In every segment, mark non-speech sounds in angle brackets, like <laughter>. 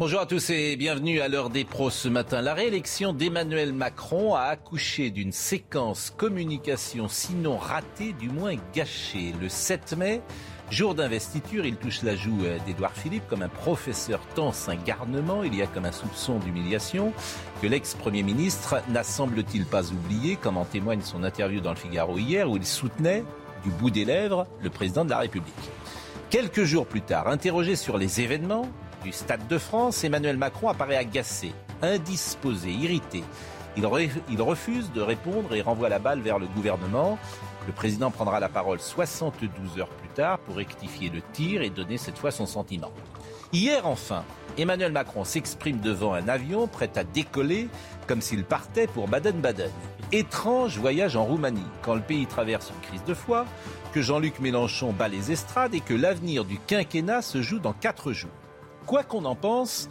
Bonjour à tous et bienvenue à l'heure des pros ce matin. La réélection d'Emmanuel Macron a accouché d'une séquence communication sinon ratée, du moins gâchée. Le 7 mai, jour d'investiture, il touche la joue euh, d'Édouard Philippe comme un professeur tense un garnement. Il y a comme un soupçon d'humiliation que l'ex-premier ministre n'a semble-t-il pas oublié, comme en témoigne son interview dans le Figaro hier où il soutenait du bout des lèvres le président de la République. Quelques jours plus tard, interrogé sur les événements du Stade de France, Emmanuel Macron apparaît agacé, indisposé, irrité. Il, re- il refuse de répondre et renvoie la balle vers le gouvernement. Le président prendra la parole 72 heures plus tard pour rectifier le tir et donner cette fois son sentiment. Hier enfin, Emmanuel Macron s'exprime devant un avion prêt à décoller comme s'il partait pour Baden-Baden. Étrange voyage en Roumanie quand le pays traverse une crise de foi, que Jean-Luc Mélenchon bat les estrades et que l'avenir du quinquennat se joue dans quatre jours. Quoi qu'on en pense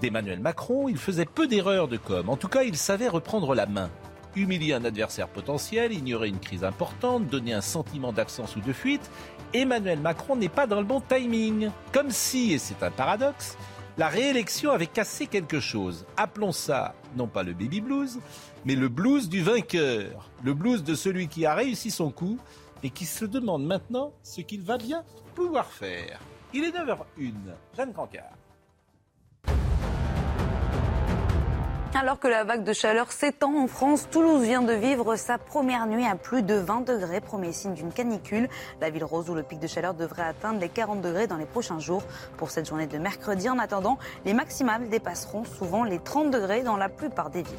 d'Emmanuel Macron, il faisait peu d'erreurs de com. En tout cas, il savait reprendre la main. Humilier un adversaire potentiel, ignorer une crise importante, donner un sentiment d'absence ou de fuite, Emmanuel Macron n'est pas dans le bon timing. Comme si, et c'est un paradoxe, la réélection avait cassé quelque chose. Appelons ça, non pas le baby blues, mais le blues du vainqueur. Le blues de celui qui a réussi son coup et qui se demande maintenant ce qu'il va bien pouvoir faire. Il est 9h01. Jeanne Cancard. Alors que la vague de chaleur s'étend en France, Toulouse vient de vivre sa première nuit à plus de 20 degrés, premier signe d'une canicule. La ville rose où le pic de chaleur devrait atteindre les 40 degrés dans les prochains jours. Pour cette journée de mercredi, en attendant, les maximales dépasseront souvent les 30 degrés dans la plupart des villes.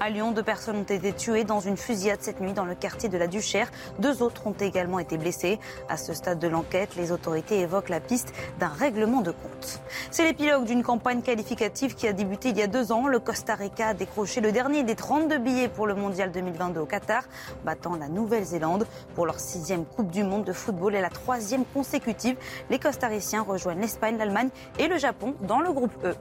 À Lyon, deux personnes ont été tuées dans une fusillade cette nuit dans le quartier de la Duchère. Deux autres ont également été blessés. À ce stade de l'enquête, les autorités évoquent la piste d'un règlement de compte. C'est l'épilogue d'une campagne qualificative qui a débuté il y a deux ans. Le Costa Rica a décroché le dernier des 32 billets pour le Mondial 2022 au Qatar, battant la Nouvelle-Zélande pour leur sixième Coupe du Monde de football et la troisième consécutive. Les Costariciens rejoignent l'Espagne, l'Allemagne et le Japon dans le groupe E.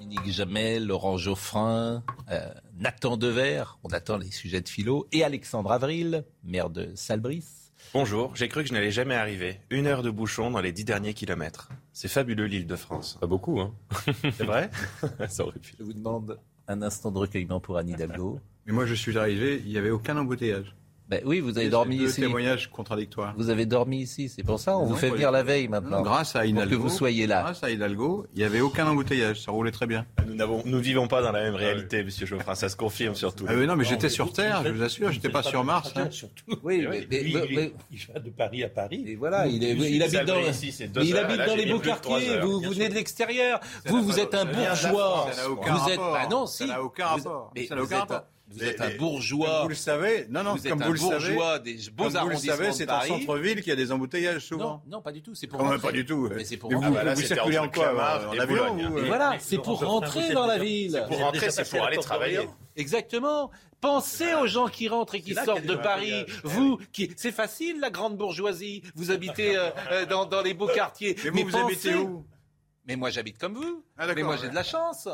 Dominique Jamel, Laurent Geoffrin, euh, Nathan Dever, on attend les sujets de philo, et Alexandre Avril, maire de Salbris. Bonjour, j'ai cru que je n'allais jamais arriver. Une heure de bouchon dans les dix derniers kilomètres. C'est fabuleux l'île de France. Pas beaucoup, hein C'est vrai? <laughs> Ça aurait pu. Je vous demande un instant de recueillement pour Anne Hidalgo. Mais moi, je suis arrivé, il n'y avait aucun embouteillage. Ben oui, vous avez dormi deux ici. témoignages contradictoires. Vous avez dormi ici, c'est pour ça on Non, vous fait venir la veille maintenant. Non, grâce à pour Hidalgo. que vous soyez là. Grâce à Hidalgo, il n'y avait aucun embouteillage, ça roulait très bien. Nous n'avons, nous vivons pas dans la même réalité, Monsieur Geoffrin. Ça se confirme surtout. Ah oui, non, mais j'étais sur Terre, je vous assure, j'étais pas sur Mars. hein. Surtout. Oui, mais, oui, mais- Lui, mais- il, mais- est- il va de Paris à Paris. et voilà, il, est, Ici, il habite dans, ici, il habite Là, les beaux quartiers. Vous, venez de l'extérieur. Vous, vous êtes un bourgeois. voir, ça n'a aucun Vous êtes, rapport. ah non, Ça si. n'a aucun Ça n'a rapport. Un- Vous Mais- êtes un bourgeois. Vous le savez, non, non, Vous êtes comme un vous le savez, bourgeois des beaux comme vous le savez, c'est en centre-ville qu'il y a des embouteillages souvent. non, pas du tout. C'est pour Non, pas du tout. Mais c'est pour Mais rentrer. vous, Ah bah là, vous circulez en quoi Clamart En et avion euh, voilà, c'est pour rentrer dans êtes la ville. Pour rentrer, c'est pour aller travailler. Exactement. Pensez aux gens qui rentrent et qui sortent de Paris. Vous, qui, c'est facile la grande bourgeoisie. Vous habitez euh, euh, dans, dans les beaux quartiers. Mais vous, vous habitez où? Mais moi, j'habite comme vous. Ah, mais moi, j'ai de la chance.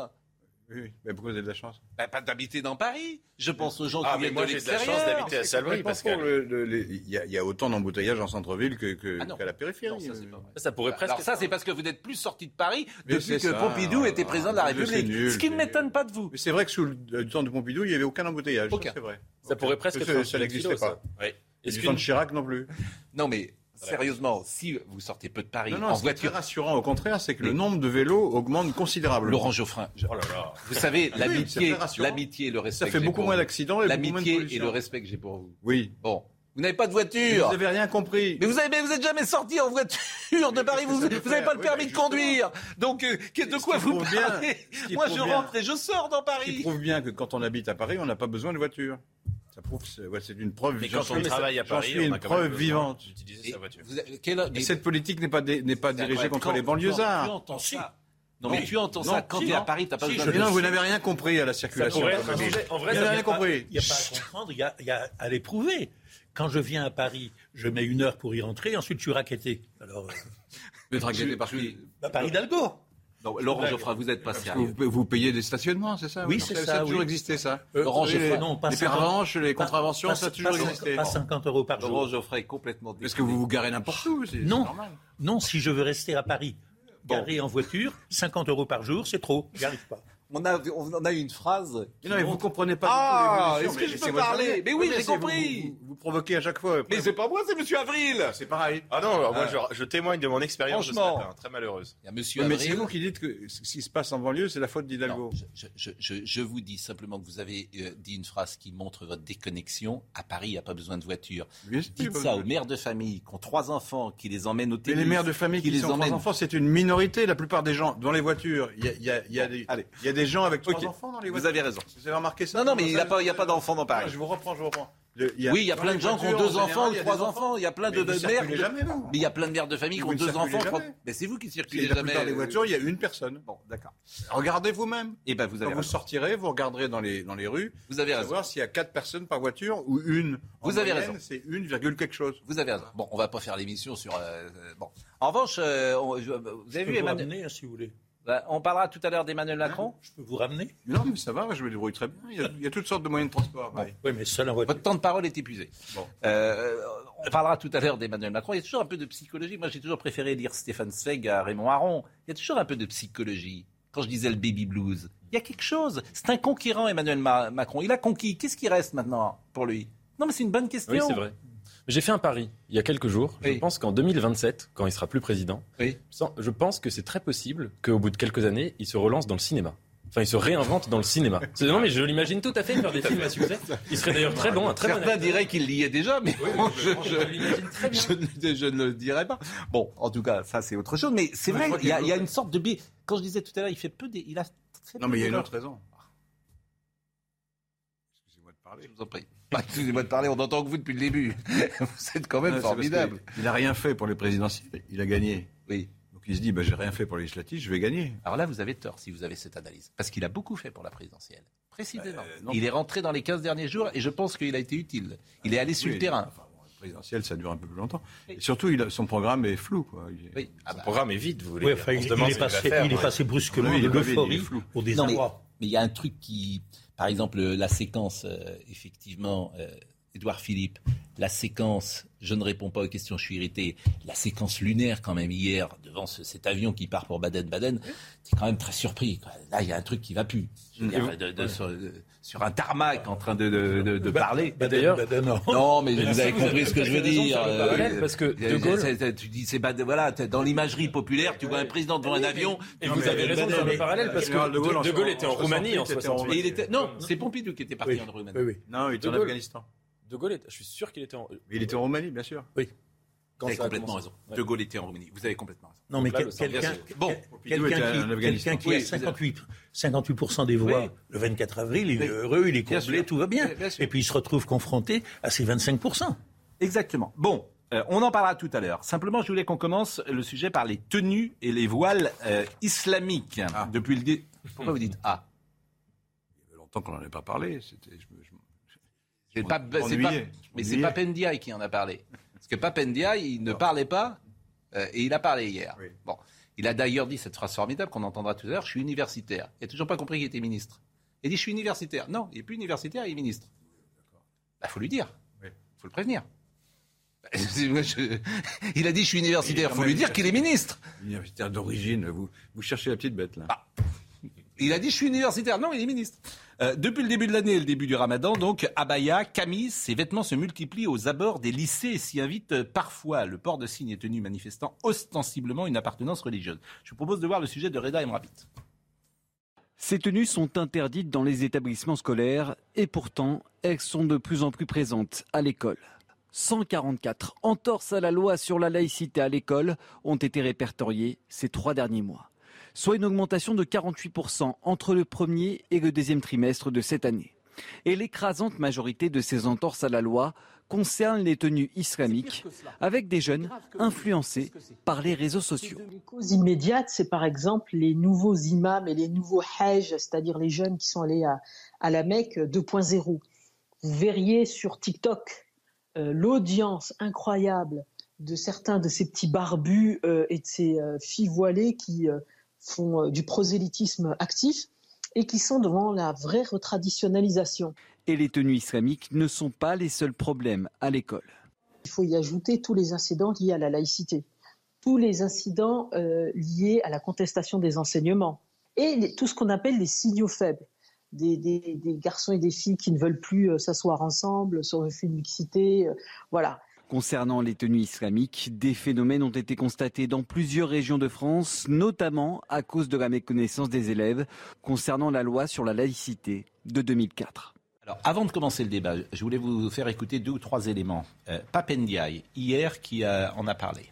Oui, oui. Mais pourquoi vous avez de la chance? Bah, pas d'habiter dans Paris. Je pense aux gens Ah, qui viennent moi, de j'ai de la chance l'extérieur. d'habiter à Salbris, Pascal. Le- le- les- Il y, a- il y a autant d'embouteillages en centre-ville que, que- Ah qu'à la périphérie. Non, ça, c'est pas vrai. Ça pourrait presque. Alors ça, c'est parce que vous n'êtes plus sorti de Paris Mais depuis que ça. Pompidou était président de la Ah, République. nul, Ce qui ne m'étonne pas de vous. Mais c'est vrai que sous le, le temps de Pompidou, il n'y avait aucun embouteillage. ça, Aucun. C'est vrai. Ça pourrait presque. Ça, ça n'existait ça. pas. Et du temps de Chirac non plus. Non, mais sérieusement, si vous sortez peu de Paris Non, non, en voiture, très rassurant. Au contraire, c'est que le nombre de vélos augmente considérablement. Laurent Geoffrin, je- Oh là là. vous savez, l'amitié, et le respect. ça fait que j'ai beaucoup pour moins vous. d'accidents et beaucoup moins de L'amitié et le respect que j'ai pour vous. Oui. Bon, vous n'avez pas de Vous voiture. n'avez rien compris. Mais vous avez, mais vous êtes jamais sorti en voiture de Paris. Vous, vous n'avez pas le Oui, permis de conduire. Donc, euh, de quoi vous bien- parlez Moi, je bien- rentre et je sors dans Ce qui Paris. prouve bien que quand on habite à Paris, on n'a pas besoin de voiture. Ça prouve, c'est ouais, une preuve. Mais quand on travaille à Paris, suis on une a quand preuve vivante. d'utiliser Et sa voiture. vous avez- quelle- Et mais- cette politique n'est pas, dé- pas dirigée contre quand- les banlieusards. Tu entends ça. Non, mais tu entends Non, ça quand si, tu es à. Paris, t'as pas Si, besoin je de Mais non, le vous n'avez rien compris à la circulation. en vrai, Vous n'avez il y a rien compris. Il n'y a pas à comprendre, il y a, à l'éprouver. Quand je viens à Paris, je mets une heure pour y rentrer, ensuite je suis raquetté. Alors, euh, Vous êtes raquetté par qui? Bah, Paris Hidalgo. Non, Laurent Geoffrin, vous n'êtes pas sérieux. vous, vous payez des stationnements, c'est ça Oui, c'est Ça ça, a toujours oui. existé, ça. Euh, Laurent non, pas Les 50 pervenches, les contraventions, pas- ça a toujours pas- existé. Pas 50 euros par Laurent jour. Geoffrin est complètement Parce que vous vous garez n'importe où, Non, normal. non, si je veux rester à Paris, garé en voiture, 50 euros par jour, c'est trop. J'y arrive pas. On a, on a eu une phrase. Mais non, mais vous comprenez pas Ah, est-ce que je mais peux parler. Mais oui, j'ai vous- compris. Vous, vous provoquez à chaque fois. Mais c'est pas moi, c'est Monsieur Avril. c'est pareil. Ah non, moi je, je témoigne de mon expérience de ce matin, très malheureuse. Il y a Monsieur mais Avril. c'est vous qui dites que ce qui se passe en banlieue, c'est la faute d'Hidalgo. Je, je- je- je vous dis simplement que vous avez euh, dit une phrase qui montre votre déconnexion. À Paris, il n'y a pas besoin de voiture. Dites ça aux mères de famille qui ont trois enfants, qui les emmènent au Mais tennis. les mères de famille qui, les sont trois enfants, c'est une minorité. La plupart des gens dans les voitures, il y a des, y a des gens avec trois Ok. enfants dans les Vous voitures. avez raison. Vous avez remarqué ça Non, non, mais il n'y a pas, il y a pas d'enfants dans Paris. Je vous reprends, je vous reprends. Le- Oui, il y a dans plein les de gens qui ont deux en enfants ou y a trois enfants. Il y a plein de, vous mères. circulez de- jamais, vous. Mais il y a plein de mères de famille qui Vous ont deux enfants. Mais c'est vous qui Et circulez la jamais. plupart des voitures, il y a une personne. Bon, d'accord. Regardez vous-même. Eh ben, vous Quand avez vous raison. sortirez, vous regarderez dans les, dans les rues. Vous avez pour raison. savoir s'il y a quatre personnes par voiture ou une. En Vous avez moyenne, raison. C'est une virgule quelque chose. Vous avez raison. Bon, on va pas faire l'émission sur. euh, euh, bon. En revanche, euh, on- je- vous avez vu vous Emmanuel. hein, si vous voulez. Bah, On parlera tout à l'heure d'Emmanuel Macron. Je peux vous ramener non, mais ça va, je me débrouille très bien. Il y a, il y a toutes sortes de moyens de transport. Oui, mais seul en voiture. Votre temps de parole est épuisé. Bon. Euh, on parlera tout à l'heure d'Emmanuel Macron. Il y a toujours un peu de psychologie. Moi, j'ai toujours préféré lire Stéphane Zweig à Raymond Aron. Il y a toujours un peu de psychologie. Quand je disais le baby blues, il y a quelque chose. C'est un conquérant, Emmanuel Ma- Macron. Il a conquis. Qu'est-ce qui reste maintenant pour lui? Non, mais c'est une bonne question. Oui, c'est vrai. J'ai fait un pari il y a quelques jours. Oui. Je pense qu'en 2027, quand il sera plus président, Oui. je pense que c'est très possible qu'au bout de quelques années, il se relance dans le cinéma. Enfin, il se réinvente dans le cinéma. <laughs> Non, mais je l'imagine tout à fait faire des films à succès. Il serait d'ailleurs très bon, un très bon Certains acteur. diraient qu'il l'y est déjà, mais bon, je, je- je l'imagine très bien. je ne, je ne le dirai pas. Bon, en tout cas, ça c'est autre chose. Mais c'est vrai, il y, a, qu'il- il y a une sorte de. Quand je disais tout à l'heure, il fait peu des. Il a fait Non, peu mais il y a une autre raison. Excusez-moi de parler. Je vous en prie. Bah, Excusez-moi de parler, on entend que vous depuis le début. <laughs> Vous êtes quand même Non, formidable. Il n'a rien fait pour les présidentielles. Il a gagné. Oui. Donc il se dit, bah, j'ai rien fait pour les législatives, je vais gagner. Alors là, vous avez tort si vous avez cette analyse. Parce qu'il a beaucoup fait pour la présidentielle. Précisément. Euh, il est rentré dans les 15 derniers jours et je pense qu'il a été utile. Il est allé sur le terrain. enfin, présidentielle, ça dure un peu plus longtemps. Et surtout, il a- son programme est flou. Quoi. Il est- Oui. Ah Son bah, programme est vide, vous voulez Oui, enfin, il, il est passé, faire, il est passé brusquement de est pas vide, il est l'euphorie flou. au désarroi. mais il y a un truc qui, par exemple, la séquence, euh, effectivement, euh, Édouard Philippe, la séquence, je ne réponds pas aux questions, je suis irrité, la séquence lunaire quand même hier, devant ce- cet avion qui part pour Baden-Baden, t'es quand même très surpris. quoi. Là, il y a un truc qui va plus. Je veux dire, de- de- sur, de- sur un tarmac en train de, de- de- de parler. Bah, d'ailleurs- bah, non. Non, mais vous avez compris ce que je veux dire. euh, parallèle, parce que De Gaulle- c'est- c'est- tu dis, c'est voilà, dans l'imagerie populaire, tu vois un président devant un avion. Et vous avez raison de faire le parallèle parce que de Gaulle, était en 68, Roumanie en était en 68. Et il était, non, c'est Pompidou qui était parti en Roumanie. oui, oui. Non, il était en. Afghanistan. De Gaulle, était- je suis sûr qu'il était en. Mais il était en Roumanie, bien sûr. Quand Vous avez complètement raison. Ouais. De Gaulle était en Roumanie. Vous avez complètement raison. Non, mais quel- quelqu'un. Bon, en qui, quelqu'un qui Oui, a vous 58, 58% des voix Oui. le 24 avril, il est Oui. heureux, il est comblé, tout va bien. Oui. Et puis il se retrouve confronté à ces 25%. Exactement. Bon, euh, on en parlera tout à l'heure. Simplement, je voulais qu'on commence le sujet par les tenues et les voiles euh, islamiques. Ah. Depuis le dé- Pourquoi vous dites ah Il y a longtemps qu'on n'en avait pas parlé. C'était, je me- je me- C'est pas, pas- mais c'est qui en a parlé. Parce que Papendiaï, il ne parlait pas euh, et il a parlé hier. Oui. Bon, il a d'ailleurs dit cette phrase formidable qu'on entendra tout à l'heure. Je suis universitaire. Il n'a toujours pas compris qu'il était ministre. Il dit je suis universitaire. Non, il n'est plus universitaire, il est ministre. Il faut lui dire. Il Oui. faut le prévenir. Je- <laughs> Il a dit je suis universitaire. Il faut lui dire qu'il est ministre. Universitaire d'origine, vous, vous cherchez la petite bête là. Ah. Il a dit je suis universitaire. Non, il est ministre. Euh, depuis le début de l'année et le début du ramadan, donc, abaya, camis, ces vêtements se multiplient aux abords des lycées et s'y invitent euh, parfois. Le port de signes et tenues manifestant ostensiblement une appartenance religieuse. Je vous propose de voir le sujet de Reda Emrabit. Ces tenues sont interdites dans les établissements scolaires et pourtant, elles sont de plus en plus présentes à l'école. 144 entorses à la loi sur la laïcité à l'école ont été répertoriées ces trois derniers mois, soit une augmentation de 48% entre le premier et le deuxième trimestre de cette année. Et l'écrasante majorité de ces entorses à la loi concernent les tenues islamiques, avec des jeunes influencés par les réseaux sociaux. Les causes immédiates, c'est par exemple les nouveaux imams et les nouveaux hajj, c'est-à-dire les jeunes qui sont allés à, à la Mecque 2.0. Vous verriez sur TikTok euh, l'audience incroyable de certains de ces petits barbus euh, et de ces euh, filles voilées qui font du prosélytisme actif et qui sont devant la vraie retraditionnalisation. Et les tenues islamiques ne sont pas les seuls problèmes à l'école. Il faut y ajouter tous les incidents liés à la laïcité, tous les incidents liés à la contestation des enseignements et tout ce qu'on appelle les signaux faibles des, garçons et des filles qui ne veulent plus euh, s'asseoir ensemble, sur une mixité, euh, voilà. Concernant les tenues islamiques, des phénomènes ont été constatés dans plusieurs régions de France, notamment à cause de la méconnaissance des élèves concernant la loi sur la laïcité de 2004. Alors, avant de commencer le débat, je voulais vous faire écouter deux ou trois éléments. Euh, Papendiaï, hier, qui en a parlé.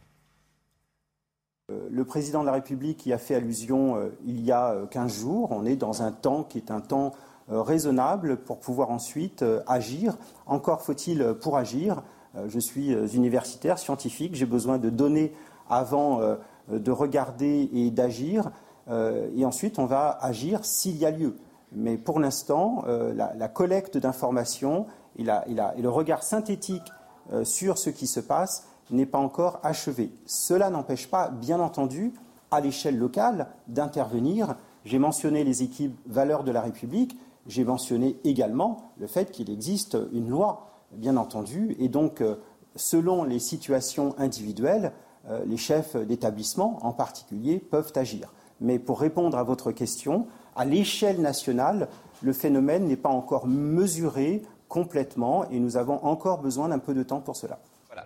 Euh, le président de la République y a fait allusion euh, il y a 15 euh, jours. On est dans un temps qui est un temps raisonnable pour pouvoir ensuite agir. Encore faut-il pour agir. Je suis universitaire, scientifique, j'ai besoin de données avant de regarder et d'agir. Et ensuite, on va agir s'il y a lieu. Mais pour l'instant, la, collecte d'informations et, et, le regard synthétique sur ce qui se passe n'est pas encore achevé. Cela n'empêche pas, bien entendu, à l'échelle locale, d'intervenir. J'ai mentionné les équipes valeurs de la République, j'ai mentionné également le fait qu'il existe une loi, bien entendu, et donc, euh, selon les situations individuelles, euh, les chefs d'établissement, en particulier, peuvent agir. Mais pour répondre à votre question, à l'échelle nationale, le phénomène n'est pas encore mesuré complètement et nous avons encore besoin d'un peu de temps pour cela.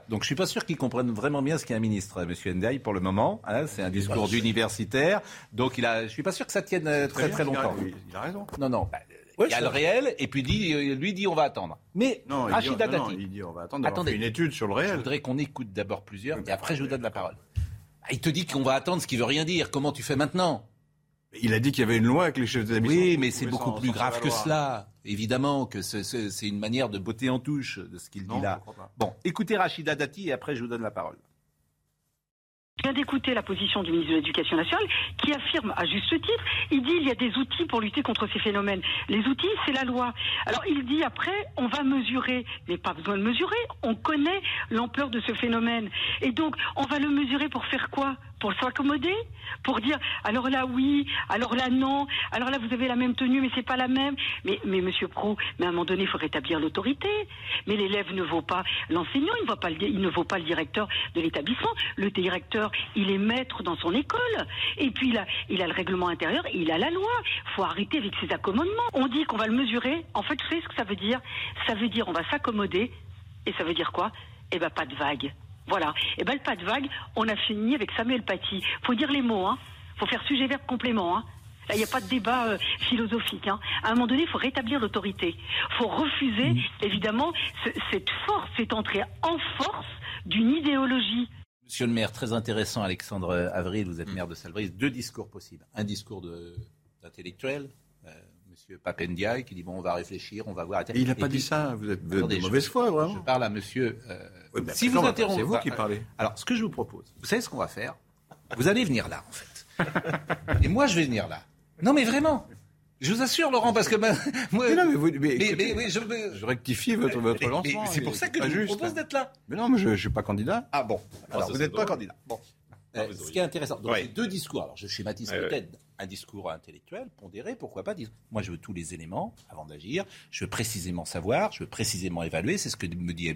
Donc je suis pas sûr qu'ils comprennent vraiment bien ce qu'est un ministre, Monsieur Ndiaye, pour le moment. Hein. c'est un discours d'universitaire. Donc il a, je suis pas sûr que ça tienne euh, très très, longtemps. Il a, raison. Non, non. Bah, il y a le réel et puis dit, euh, lui dit on va attendre. Mais non, Rachida Dati. il dit on va attendre. Attendez, une étude sur le réel. Je voudrais qu'on écoute d'abord plusieurs et après je vous donne la parole. Ah, il te dit qu'on va attendre ce qui veut rien dire. Comment tu fais maintenant? Il a dit qu'il y avait une loi avec les chefs d'établissement. Oui, mais c'est beaucoup plus grave que cela. Évidemment que c'est une manière de botter en touche de ce qu'il dit là. Bon, écoutez Rachida Dati et après je vous donne la parole. Je viens d'écouter la position du ministre de l'Éducation nationale qui affirme à juste titre, il dit il y a des outils pour lutter contre ces phénomènes. Les outils, c'est la loi. Alors il dit après, on va mesurer, mais pas besoin de mesurer, on connaît l'ampleur de ce phénomène. Et donc, on va le mesurer pour faire quoi? Pour s'accommoder, pour dire alors là oui, alors là non, alors là vous avez la même tenue mais c'est pas la même. Mais Monsieur Pro, mais à un moment donné il faut rétablir l'autorité. Mais l'élève ne vaut pas l'enseignant, il ne vaut pas le, il ne pas le directeur de l'établissement. Le directeur il est maître dans son école et puis il a il a le règlement intérieur, il a la loi. Faut arrêter avec ces accommodements. On dit qu'on va le mesurer. En fait, vous savez ce que ça veut dire Ça veut dire on va s'accommoder et ça veut dire quoi? Eh ben pas de vague. Voilà. Et ben le pas de vague, on a fini avec Samuel Paty. Faut dire les mots, hein. Faut faire sujet verbe complément, hein. Là, il n'y a pas de débat euh, philosophique. Hein. À un moment donné, il faut rétablir l'autorité. Il faut refuser, mmh. évidemment, cette force, cette entrée en force d'une idéologie. Monsieur le maire, très intéressant, Alexandre Avril, vous êtes mmh. maire de Salbris. Deux discours possibles. Un discours d'intellectuel, euh, Monsieur Papendiaï, qui dit bon, on va réfléchir, on va voir. il n'a pas dit ça. Vous êtes de, mauvaise foi, vraiment. Je parle à Monsieur. Euh, si vous interrompez, c'est vous qui parlez. Alors, ce que je vous propose, vous savez ce qu'on va faire? Vous allez venir là, en fait. <laughs> Et moi, je vais venir là. Non, mais vraiment. Je vous assure, Laurent, parce que <laughs> moi, mais non, mais, vous, mais, je, je, rectifie votre, votre lancement. C'est pour ça que je vous propose d'être là. Mais non, mais je ne suis pas candidat. Ah bon. Alors, vous n'êtes pas candidat. Bon. Euh, ce qui est intéressant, donc ouais. deux discours. Alors je schématise peut-être un discours intellectuel, pondéré, pourquoi pas dire. Moi je veux tous les éléments avant d'agir. Je veux précisément savoir, je veux précisément évaluer. C'est ce que me dit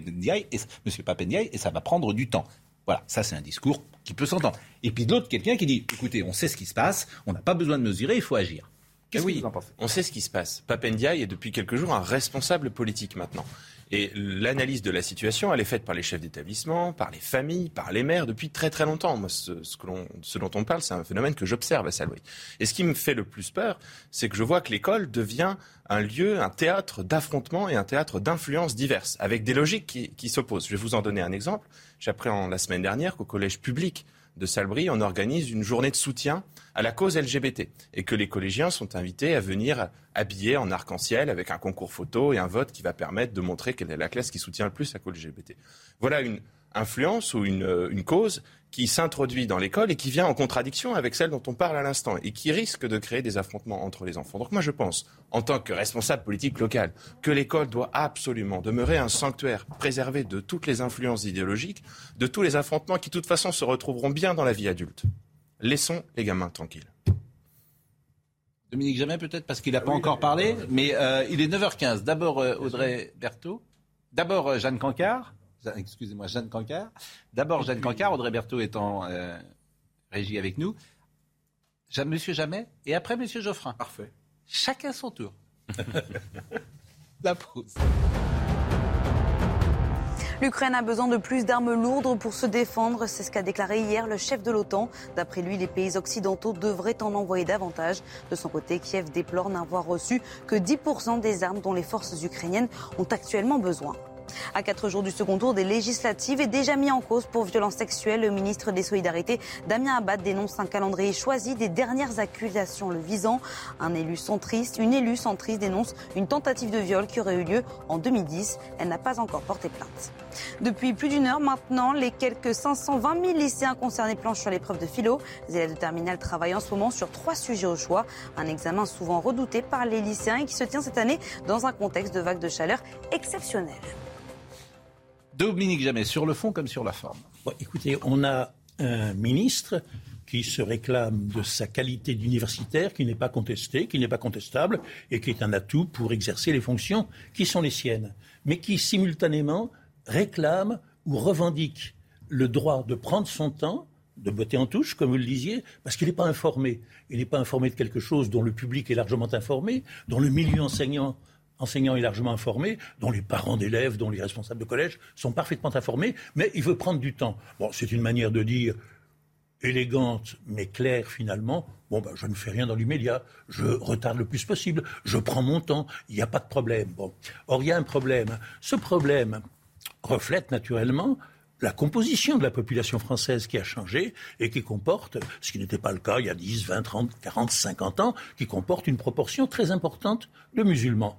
Monsieur Papendiaï, et ça va prendre du temps. Voilà, ça c'est un discours qui peut s'entendre. Et puis de l'autre, quelqu'un qui dit, écoutez, on sait ce qui se passe, on n'a pas besoin de mesurer, il faut agir. Qu'est-ce que vous en pensez? On sait ce qui se passe. Papendiaï est depuis quelques jours un responsable politique maintenant. Et l'analyse de la situation, elle est faite par les chefs d'établissement, par les familles, par les maires depuis très très longtemps. Moi, ce, que ce dont on parle, c'est un phénomène que j'observe à Salouy. Et ce qui me fait le plus peur, c'est que je vois que l'école devient un lieu, un théâtre d'affrontement et un théâtre d'influences diverses, avec des logiques qui, qui s'opposent. Je vais vous en donner un exemple. J'apprends la semaine dernière qu'au collège public de Salbris, on organise une journée de soutien à la cause LGBT et que les collégiens sont invités à venir habillés en arc-en-ciel avec un concours photo et un vote qui va permettre de montrer quelle est la classe qui soutient le plus la cause LGBT. Voilà une influence ou une, euh, une cause qui s'introduit dans l'école et qui vient en contradiction avec celle dont on parle à l'instant et qui risque de créer des affrontements entre les enfants. Donc moi je pense, en tant que responsable politique local, que l'école doit absolument demeurer un sanctuaire préservé de toutes les influences idéologiques, de tous les affrontements qui de toute façon se retrouveront bien dans la vie adulte. Laissons les gamins tranquilles. Dominique Jamais peut-être parce qu'il n'a pas encore parlé, mais euh, il est 9h15. D'abord euh, Audrey Berthaud, d'abord euh, Jeanne Cancard, excusez-moi Jeanne Cancard, d'abord Jeanne Cancard, Audrey Berthaud est en régie avec nous, Monsieur Jamais, et après Monsieur Geoffrin. Parfait. Chacun son tour. <laughs> La pause. L'Ukraine a besoin de plus d'armes lourdes pour se défendre, c'est ce qu'a déclaré hier le chef de l'OTAN. D'après lui, les pays occidentaux devraient en envoyer davantage. De son côté, Kiev déplore n'avoir reçu que 10% des armes dont les forces ukrainiennes ont actuellement besoin. À quatre jours du second tour des législatives est déjà mis en cause pour violence sexuelle. Le ministre des Solidarités, Damien Abad, dénonce un calendrier choisi des dernières accusations le visant. Un élu centriste, une élue centriste dénonce une tentative de viol qui aurait eu lieu en 2010. Elle n'a pas encore porté plainte. Depuis plus d'une heure maintenant, les quelques 520 000 lycéens concernés planchent sur l'épreuve de philo. Les élèves de terminale travaillent en ce moment sur trois sujets au choix. Un examen souvent redouté par les lycéens et qui se tient cette année dans un contexte de vague de chaleur exceptionnelle. Dominique Jamais, sur le fond comme sur la forme. écoutez, on a un ministre qui se réclame de sa qualité d'universitaire, qui n'est pas contestée, qui n'est pas contestable, et qui est un atout pour exercer les fonctions qui sont les siennes, mais qui simultanément réclame ou revendique le droit de prendre son temps, de botter en touche, comme vous le disiez, parce qu'il n'est pas informé. Il n'est pas informé de quelque chose dont le public est largement informé, dont le milieu enseignant enseignants est largement informé, dont les parents d'élèves, dont les responsables de collège sont parfaitement informés, mais il veut prendre du temps. Bon, c'est une manière de dire élégante mais claire finalement. Bon, ben, je ne fais rien dans l'immédiat, je retarde le plus possible, je prends mon temps, il n'y a pas de problème. Bon. Or, il y a un problème. Ce problème reflète naturellement la composition de la population française qui a changé et qui comporte, ce qui n'était pas le cas il y a 10, 20, 30, 40, 50 ans, qui comporte une proportion très importante de musulmans.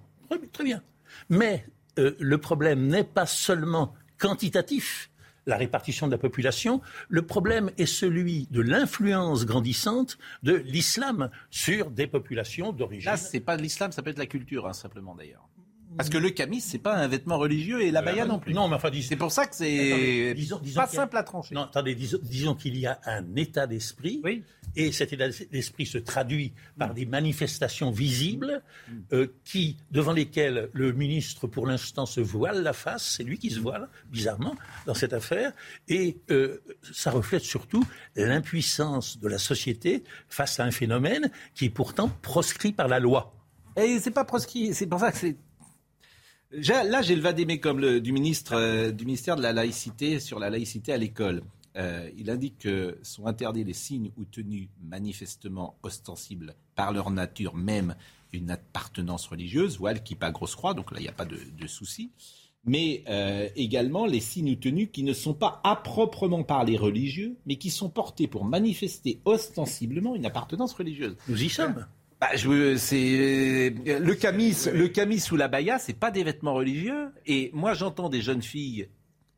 Très bien. Mais euh, le problème n'est pas seulement quantitatif, la répartition de la population, le problème est celui de l'influence grandissante de l'islam sur des populations d'origine. Là, c'est pas l'islam, ça peut être la culture, hein, simplement d'ailleurs. Parce que le camis, c'est pas un vêtement religieux et la baya non plus. Non, mais enfin, c'est pour ça que c'est pas simple à trancher. Non, attendez, disons, qu'il y a un état d'esprit, et cet état d'esprit se traduit par des manifestations visibles euh, qui, devant lesquelles le ministre, pour l'instant, se voile la face. C'est lui qui se voile, bizarrement, dans cette affaire, et euh, ça reflète surtout l'impuissance de la société face à un phénomène qui est pourtant proscrit par la loi. Et c'est pas proscrit, c'est pour ça que c'est Là, j'ai le vadémécum du, ministre, euh, du ministère de la laïcité sur la laïcité à l'école. Euh, il indique que sont interdits les signes ou tenues manifestement ostensibles par leur nature même une appartenance religieuse, voile, qui pas grosse croix, donc là, il n'y a pas de, souci. Mais euh, également les signes ou tenues qui ne sont pas à proprement parler religieux, mais qui sont portés pour manifester ostensiblement une appartenance religieuse. Nous y sommes. Bah, c'est le camis, le camis sous la baya, c'est pas des vêtements religieux. Et moi, j'entends des jeunes filles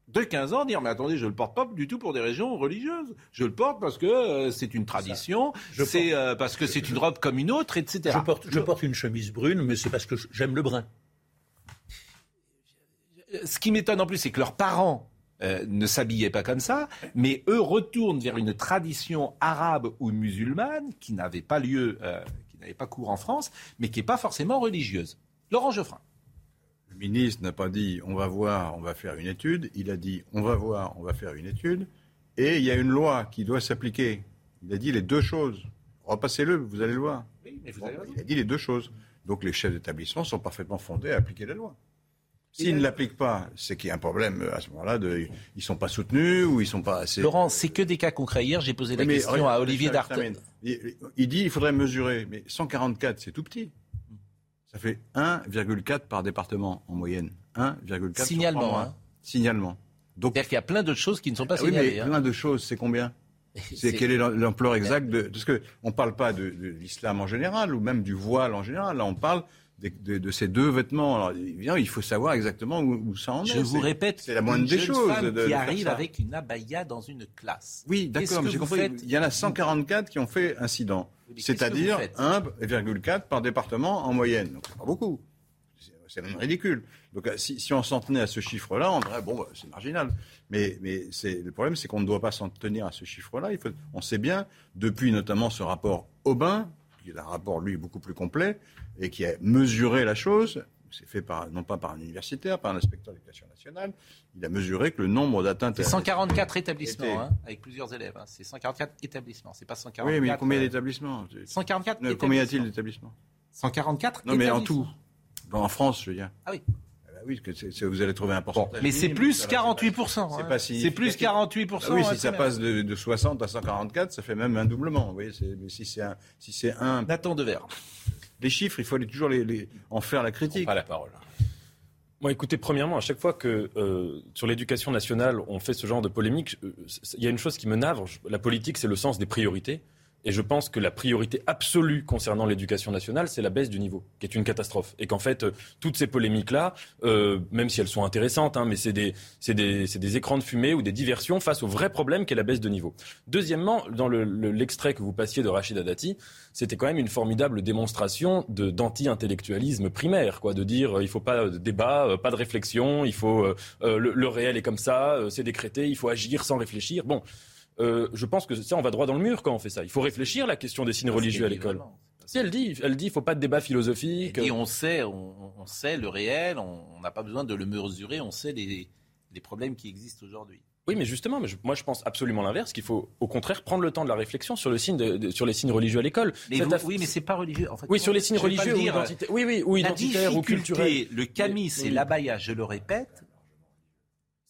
de 15 ans dire mais attendez je le porte pas du tout pour des raisons religieuses. Je le porte parce que euh, c'est une tradition c'est euh, parce que c'est une robe comme une autre etc je porte, je porte une chemise brune mais c'est parce que j'aime le brun. Ce qui m'étonne en plus c'est que leurs parents euh, ne s'habillaient pas comme ça, mais eux retournent vers une tradition arabe ou musulmane qui n'avait pas lieu, n'avait pas cours en France, mais qui n'est pas forcément religieuse. Laurent Geoffrin. Le ministre n'a pas dit on va voir, on va faire une étude. Il a dit on va voir, on va faire une étude. Et il y a une loi qui doit s'appliquer. Il a dit les deux choses. Repassez-le, vous allez le voir. Oui, mais vous allez il a dit les deux choses. Donc les chefs d'établissement sont parfaitement fondés à appliquer la loi. S'ils ne l'appliquent pas, c'est qu'il y a un problème à ce moment-là. De, ils ne sont pas soutenus ou ils ne sont pas assez. Laurent, c'est que des cas concrets. Hier, j'ai posé la question à Olivier Dartin. Il, dit il faudrait mesurer, mais 144, c'est tout petit. Ça fait 1,4 par département en moyenne. 1,4 Signalement. Hein. Signalement. Donc, C'est-à-dire qu'il y a plein d'autres choses qui ne sont pas ah signalées. Oui, mais hein. plein de choses, c'est combien <laughs> C'est quelle est l'ampleur exacte de... Parce qu'on ne parle pas de, de l'islam en général, ou même du voile en général. Là, on parle de, de, ces deux vêtements. Alors, évidemment, il faut savoir exactement où, ça en est. Je vous répète, c'est la moindre des choses. Femme qui arrive avec une abaya dans une classe. Oui, d'accord, j'ai compris. Il y en a 144 qui ont fait incident, c'est-à-dire 1,4 par département en moyenne. Donc, c'est pas beaucoup. C'est même ridicule. Donc, si, si on s'en tenait à ce chiffre-là, on dirait bon, bah, c'est marginal. Mais, le problème, c'est qu'on ne doit pas s'en tenir à ce chiffre-là. On sait bien, depuis notamment ce rapport Aubin, qui est un rapport lui beaucoup plus complet, et qui a mesuré la chose, c'est fait par, non pas par un universitaire, par un inspecteur d'éducation nationale, il a mesuré que le nombre d'atteintes... C'est 144 établissements, hein, avec plusieurs élèves. Hein. C'est 144 établissements, c'est pas 144... Oui, mais combien euh, d'établissements 144 Combien y a-t-il d'établissements? 144 Non, mais en tout. en France, je veux dire. Ah oui. Oui, que vous allez trouver un pourcentage. mais c'est plus 48%. C'est pas si C'est plus 48%. Ah oui, si ça passe de, 60 à 144, ça fait même un doublement. Vous voyez, mais si c'est un, si c'est un. Nathan Devers les chiffres, il faut toujours les, en faire la critique. Pas la parole. Moi, écoutez, premièrement, à chaque fois que euh, sur l'éducation nationale, on fait ce genre de polémique, euh, il y a une chose qui me navre. La politique, c'est le sens des priorités. Et je pense que la priorité absolue concernant l'éducation nationale, c'est la baisse du niveau, qui est une catastrophe. Et qu'en fait, euh, toutes ces polémiques-là, euh, même si elles sont intéressantes, hein, mais c'est des, des, des, écrans de fumée ou des diversions face au vrai problème qu'est la baisse de niveau. Deuxièmement, dans l'extrait le, que vous passiez de Rachida Dati, c'était quand même une formidable démonstration d'anti-intellectualisme primaire, quoi, de dire euh, il faut pas de débat, pas de réflexion, il faut le, le, réel est comme ça, c'est décrété, il faut agir sans réfléchir. Bon. Euh, je pense que ça, on va droit dans le mur quand on fait ça. Il faut réfléchir la question des signes religieux à l'école. Si elle dit, elle dit, il faut pas de débat philosophique. Et on sait, on, sait le réel, on n'a pas besoin de le mesurer, on sait les, problèmes qui existent aujourd'hui. Oui, mais justement, moi je pense absolument l'inverse, qu'il faut au contraire prendre le temps de la réflexion sur, le signe sur les signes religieux à l'école. Oui, mais c'est pas religieux. En oui, sur les signes religieux ou, oui, oui, ou identitaires ou culturels. Le camis et l'abaya, je le répète,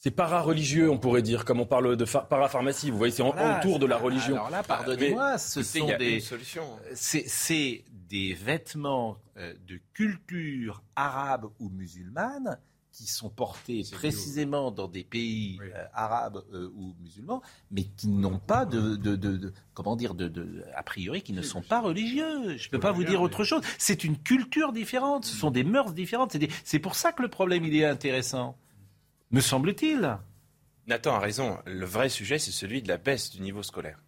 c'est para-religieux, on pourrait dire, comme on parle de parapharmacie. Vous voyez, c'est autour de la religion. Alors là, pardonnez-moi, ce sont des, c'est des vêtements euh, de culture arabe ou musulmane qui sont portés précisément dans des pays euh, arabes euh, ou musulmans, mais qui n'ont pas de, de, de, comment dire, de, a priori, qui ne sont pas religieux. Je ne peux pas vous dire autre chose. C'est une culture différente, ce sont des mœurs différentes. C'est pour ça que le problème il est intéressant me semble-t-il. Nathan a raison. Le vrai sujet, c'est celui de la baisse du niveau scolaire.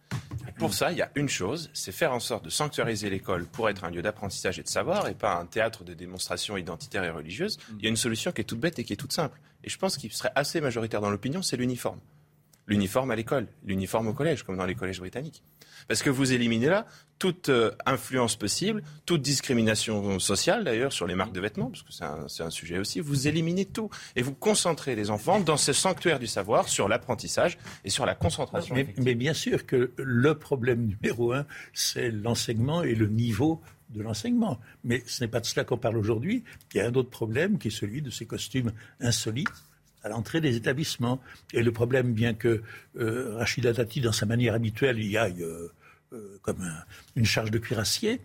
pour ça, il y a une chose, c'est faire en sorte de sanctuariser l'école pour être un lieu d'apprentissage et de savoir et pas un théâtre de démonstration identitaire et religieuse. Il y a une solution qui est toute bête et qui est toute simple. Et je pense qu'il serait assez majoritaire dans l'opinion, c'est l'uniforme. L'uniforme à l'école, l'uniforme au collège, comme dans les collèges britanniques. Parce que vous éliminez là toute euh, influence possible, toute discrimination sociale d'ailleurs sur les marques de vêtements, parce que c'est un, sujet aussi. Vous éliminez tout et vous concentrez les enfants dans ce sanctuaire du savoir sur l'apprentissage et sur la concentration. Mais, bien sûr que le problème numéro un, c'est l'enseignement et le niveau de l'enseignement. Mais ce n'est pas de cela qu'on parle aujourd'hui. Il y a un autre problème qui est celui de ces costumes insolites à l'entrée des établissements. Et le problème, bien que euh, Rachida Dati, dans sa manière habituelle, y aille euh, euh, comme une charge de cuirassier,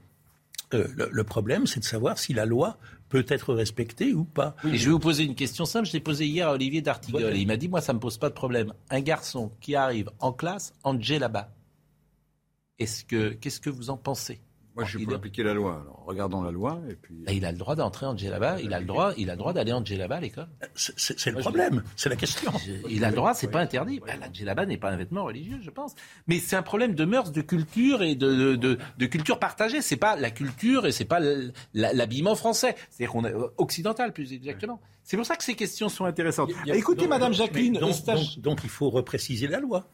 le, problème, c'est de savoir si la loi peut être respectée ou pas. Oui, je vais vous poser une question simple. Je l'ai posée hier à Olivier D'Artigol. Il m'a dit, moi, ça ne me pose pas de problème. Un garçon qui arrive en classe en djellaba, est-ce que, qu'est-ce que vous en pensez? Moi, je suis pour appliquer la loi. Alors, regardons la loi et puis. il a le droit d'entrer en djellaba. Il a le droit. Il a le droit d'aller en djellaba à l'école. C'est le problème. C'est la question. il a le droit. C'est pas interdit. Bah, la djellaba n'est pas un vêtement religieux, je pense. Mais c'est un problème de mœurs, de culture et de, de, de, culture partagée. C'est pas la culture et c'est pas l'habillement français. C'est-à-dire qu'on est euh, occidental, plus exactement. C'est pour ça que ces questions sont intéressantes. Écoutez, Madame Jacqueline. donc il faut repréciser la loi.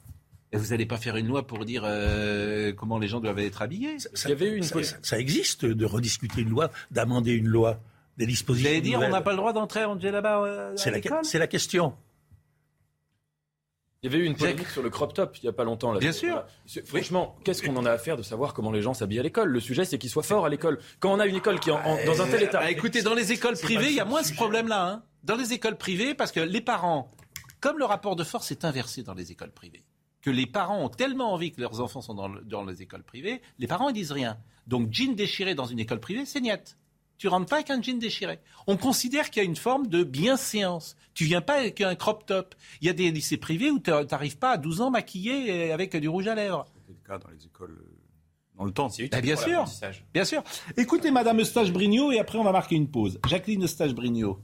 Et vous n'allez pas faire une loi pour dire euh, comment les gens doivent être habillés? Ça, avait une... ça, existe de rediscuter une loi, d'amender une loi, des dispositions. Vous allez dire on n'a pas le droit d'entrer en djellaba euh, C'est la, c'est la question. Il y avait eu une polémique sur le crop top il n'y a pas longtemps. Là. Bien sûr. Franchement, qu'est-ce qu'on en a à faire de savoir comment les gens s'habillent à l'école? Le sujet, c'est qu'ils soient forts à l'école. Quand on a une école qui est dans un tel état. Bah, écoutez, dans les écoles privées, il y a moins ce problème-là. Hein. Dans les écoles privées, parce que les parents, comme le rapport de force est inversé dans les écoles privées, que les parents ont tellement envie que leurs enfants sont dans, les écoles privées, les parents ils disent rien. Donc jean déchiré dans une école privée, c'est niette. tu rentres pas avec un jean déchiré. On considère qu'il y a une forme de bienséance. Tu viens pas avec un crop top. Il y a des lycées privés où tu n'arrives pas à 12 ans maquillé avec du rouge à lèvres. C'était le cas dans les écoles euh, dans le temps. Bah, bien sûr, bien sûr. Écoutez Madame Eustache-Brignot et après on va marquer une pause. Jacqueline Eustache-Brignot.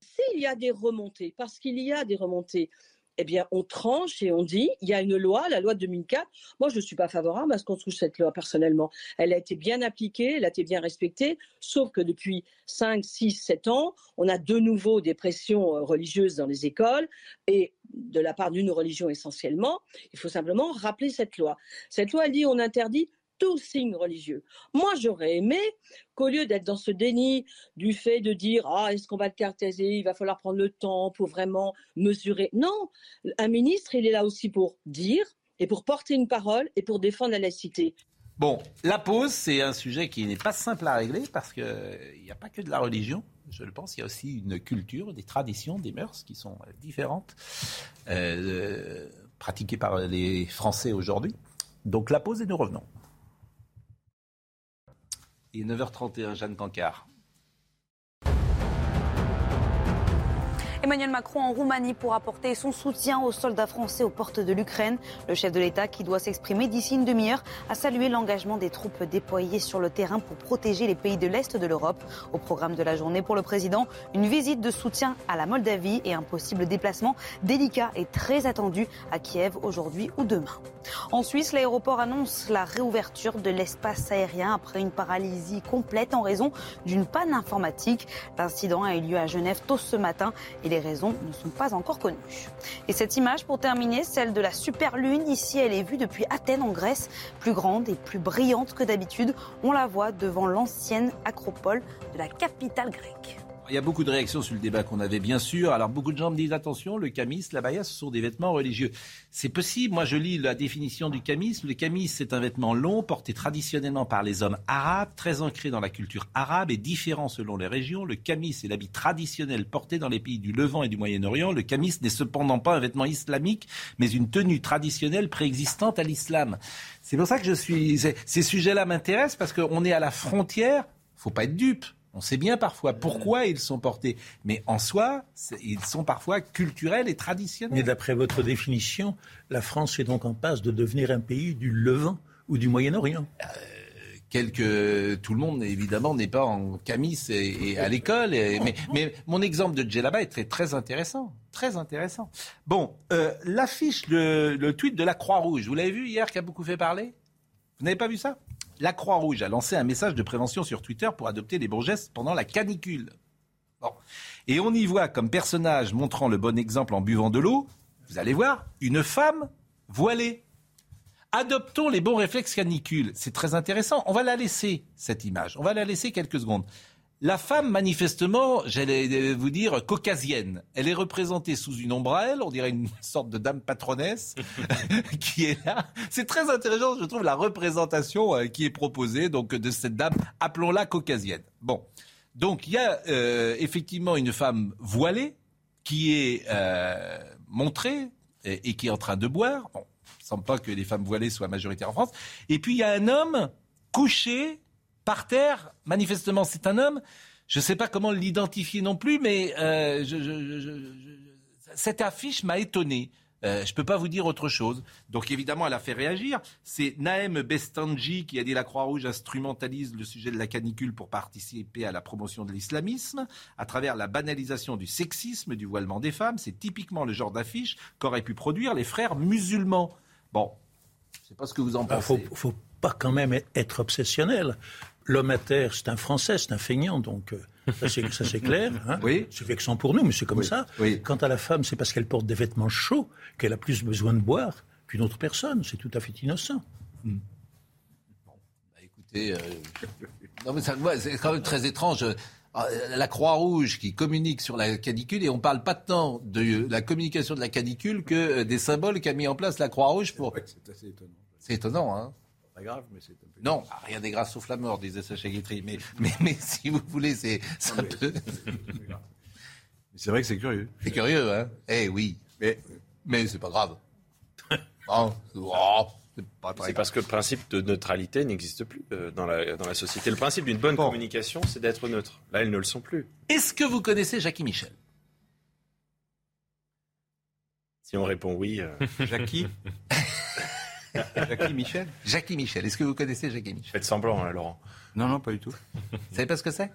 S'il y a des remontées, parce qu'il y a des remontées, eh bien, on tranche et on dit, il y a une loi, la loi de 2004. Moi, je ne suis pas favorable à ce qu'on trouve cette loi personnellement. Elle a été bien appliquée, elle a été bien respectée, sauf que depuis 5, 6, 7 ans, on a de nouveau des pressions euh, religieuses dans les écoles et de la part d'une religion essentiellement. Il faut simplement rappeler cette loi. Cette loi, elle dit, on interdit tout signe religieux. Moi, j'aurais aimé qu'au lieu d'être dans ce déni du fait de dire ah est-ce qu'on va le caractériser, il va falloir prendre le temps pour vraiment mesurer. Non, un ministre, il est là aussi pour dire et pour porter une parole et pour défendre la laïcité. Bon, la pause, c'est un sujet qui n'est pas simple à régler parce qu'il n'y a pas que de la religion. Je le pense, il y a aussi une culture, des traditions, des mœurs qui sont différentes, euh, pratiquées par les Français aujourd'hui. Donc la pause et nous revenons. Il est 9h31, Jeanne Cancard. Emmanuel Macron en Roumanie pour apporter son soutien aux soldats français aux portes de l'Ukraine. Le chef de l'État, qui doit s'exprimer d'ici une demi-heure, a salué l'engagement des troupes déployées sur le terrain pour protéger les pays de l'Est de l'Europe. Au programme de la journée pour le président, une visite de soutien à la Moldavie et un possible déplacement délicat et très attendu à Kiev aujourd'hui ou demain. En Suisse, l'aéroport annonce la réouverture de l'espace aérien après une paralysie complète en raison d'une panne informatique. L'incident a eu lieu à Genève tôt ce matin et les raisons ne sont pas encore connues. Et cette image, pour terminer, celle de la super lune. Ici, elle est vue depuis Athènes en Grèce, plus grande et plus brillante que d'habitude. On la voit devant l'ancienne acropole de la capitale grecque. Il y a beaucoup de réactions sur le débat qu'on avait, bien sûr. Alors, beaucoup de gens me disent attention, le camis, la baya, ce sont des vêtements religieux. C'est possible. Moi, je lis la définition du camis. Le camis, c'est un vêtement long, porté traditionnellement par les hommes arabes, très ancré dans la culture arabe et différent selon les régions. Le camis est l'habit traditionnel porté dans les pays du Levant et du Moyen-Orient. Le camis n'est cependant pas un vêtement islamique, mais une tenue traditionnelle préexistante à l'islam. C'est pour ça que je suis. Ces sujets-là m'intéressent parce qu'on est à la frontière. Faut pas être dupe. On sait bien parfois pourquoi ils sont portés, mais en soi, ils sont parfois culturels et traditionnels. Mais d'après votre définition, la France est donc en passe de devenir un pays du Levant ou du Moyen-Orient. Euh, Quelque, tout le monde évidemment n'est pas en camis et, à l'école, mais, mon exemple de Djellaba est très, très intéressant, très intéressant. Bon, euh, l'affiche, le, le tweet de la Croix-Rouge, vous l'avez vu hier qui a beaucoup fait parler? Vous n'avez pas vu ça? La Croix-Rouge a lancé un message de prévention sur Twitter pour adopter les bons gestes pendant la canicule. Et on y voit comme personnage montrant le bon exemple en buvant de l'eau, vous allez voir, une femme voilée. Adoptons les bons réflexes canicule. C'est très intéressant. On va la laisser, cette image. On va la laisser quelques secondes. La femme, manifestement, j'allais vous dire, caucasienne. Elle est représentée sous une ombrelle, on dirait une <laughs> sorte de dame patronesse <laughs> qui est là. C'est très intéressant, je trouve, la représentation euh, qui est proposée donc de cette dame, appelons-la caucasienne. Bon, donc il y a euh, effectivement une femme voilée qui est euh, montrée et, qui est en train de boire. Bon, il ne semble pas que les femmes voilées soient majoritaires en France. Et puis il y a un homme couché par terre. Manifestement, c'est un homme. Je ne sais pas comment l'identifier non plus, mais euh, cette affiche m'a étonné. Euh, je ne peux pas vous dire autre chose. Donc évidemment, elle a fait réagir. C'est Naëm Bestanji qui a dit la Croix-Rouge instrumentalise le sujet de la canicule pour participer à la promotion de l'islamisme à travers la banalisation du sexisme, du voilement des femmes. C'est typiquement le genre d'affiche qu'auraient pu produire les frères musulmans. Bon, je ne sais pas ce que vous en ah, pensez. Il ne faut pas quand même être obsessionnel. L'homme à terre, c'est un Français, c'est un feignant, donc euh, ça c'est clair. <laughs> Hein. Oui. C'est vexant pour nous, mais c'est comme ça. Quant à la femme, c'est parce qu'elle porte des vêtements chauds qu'elle a plus besoin de boire qu'une autre personne. C'est tout à fait innocent. Hmm. Bon, bah, écoutez, euh, non mais c'est quand même très étrange. Euh, la Croix-Rouge qui communique sur la canicule et on parle pas tant de la communication de la canicule que des symboles qu'a mis en place la Croix-Rouge pour. C'est assez étonnant. C'est étonnant, hein grave, mais c'est un peu. Non, rien n'est grave sauf la mort, disait Sacha Guitry. Mais, mais, mais <laughs> si vous voulez, c'est un peu. C'est vrai que c'est curieux. C'est curieux, hein Eh oui. Mais, mais c'est pas grave. <laughs> oh, C'est parce que le principe de neutralité n'existe plus euh, dans, la, dans la société. Le principe d'une bonne communication, c'est d'être neutre. Là, elles ne le sont plus. Est-ce que vous connaissez Jackie Michel? Si on répond oui. Euh, Jackie? <laughs> Jackie Michel Jackie Michel. Est-ce que vous connaissez Jackie Michel? Faites semblant, hein, Laurent. Non, non, pas du tout. Vous savez pas ce que c'est?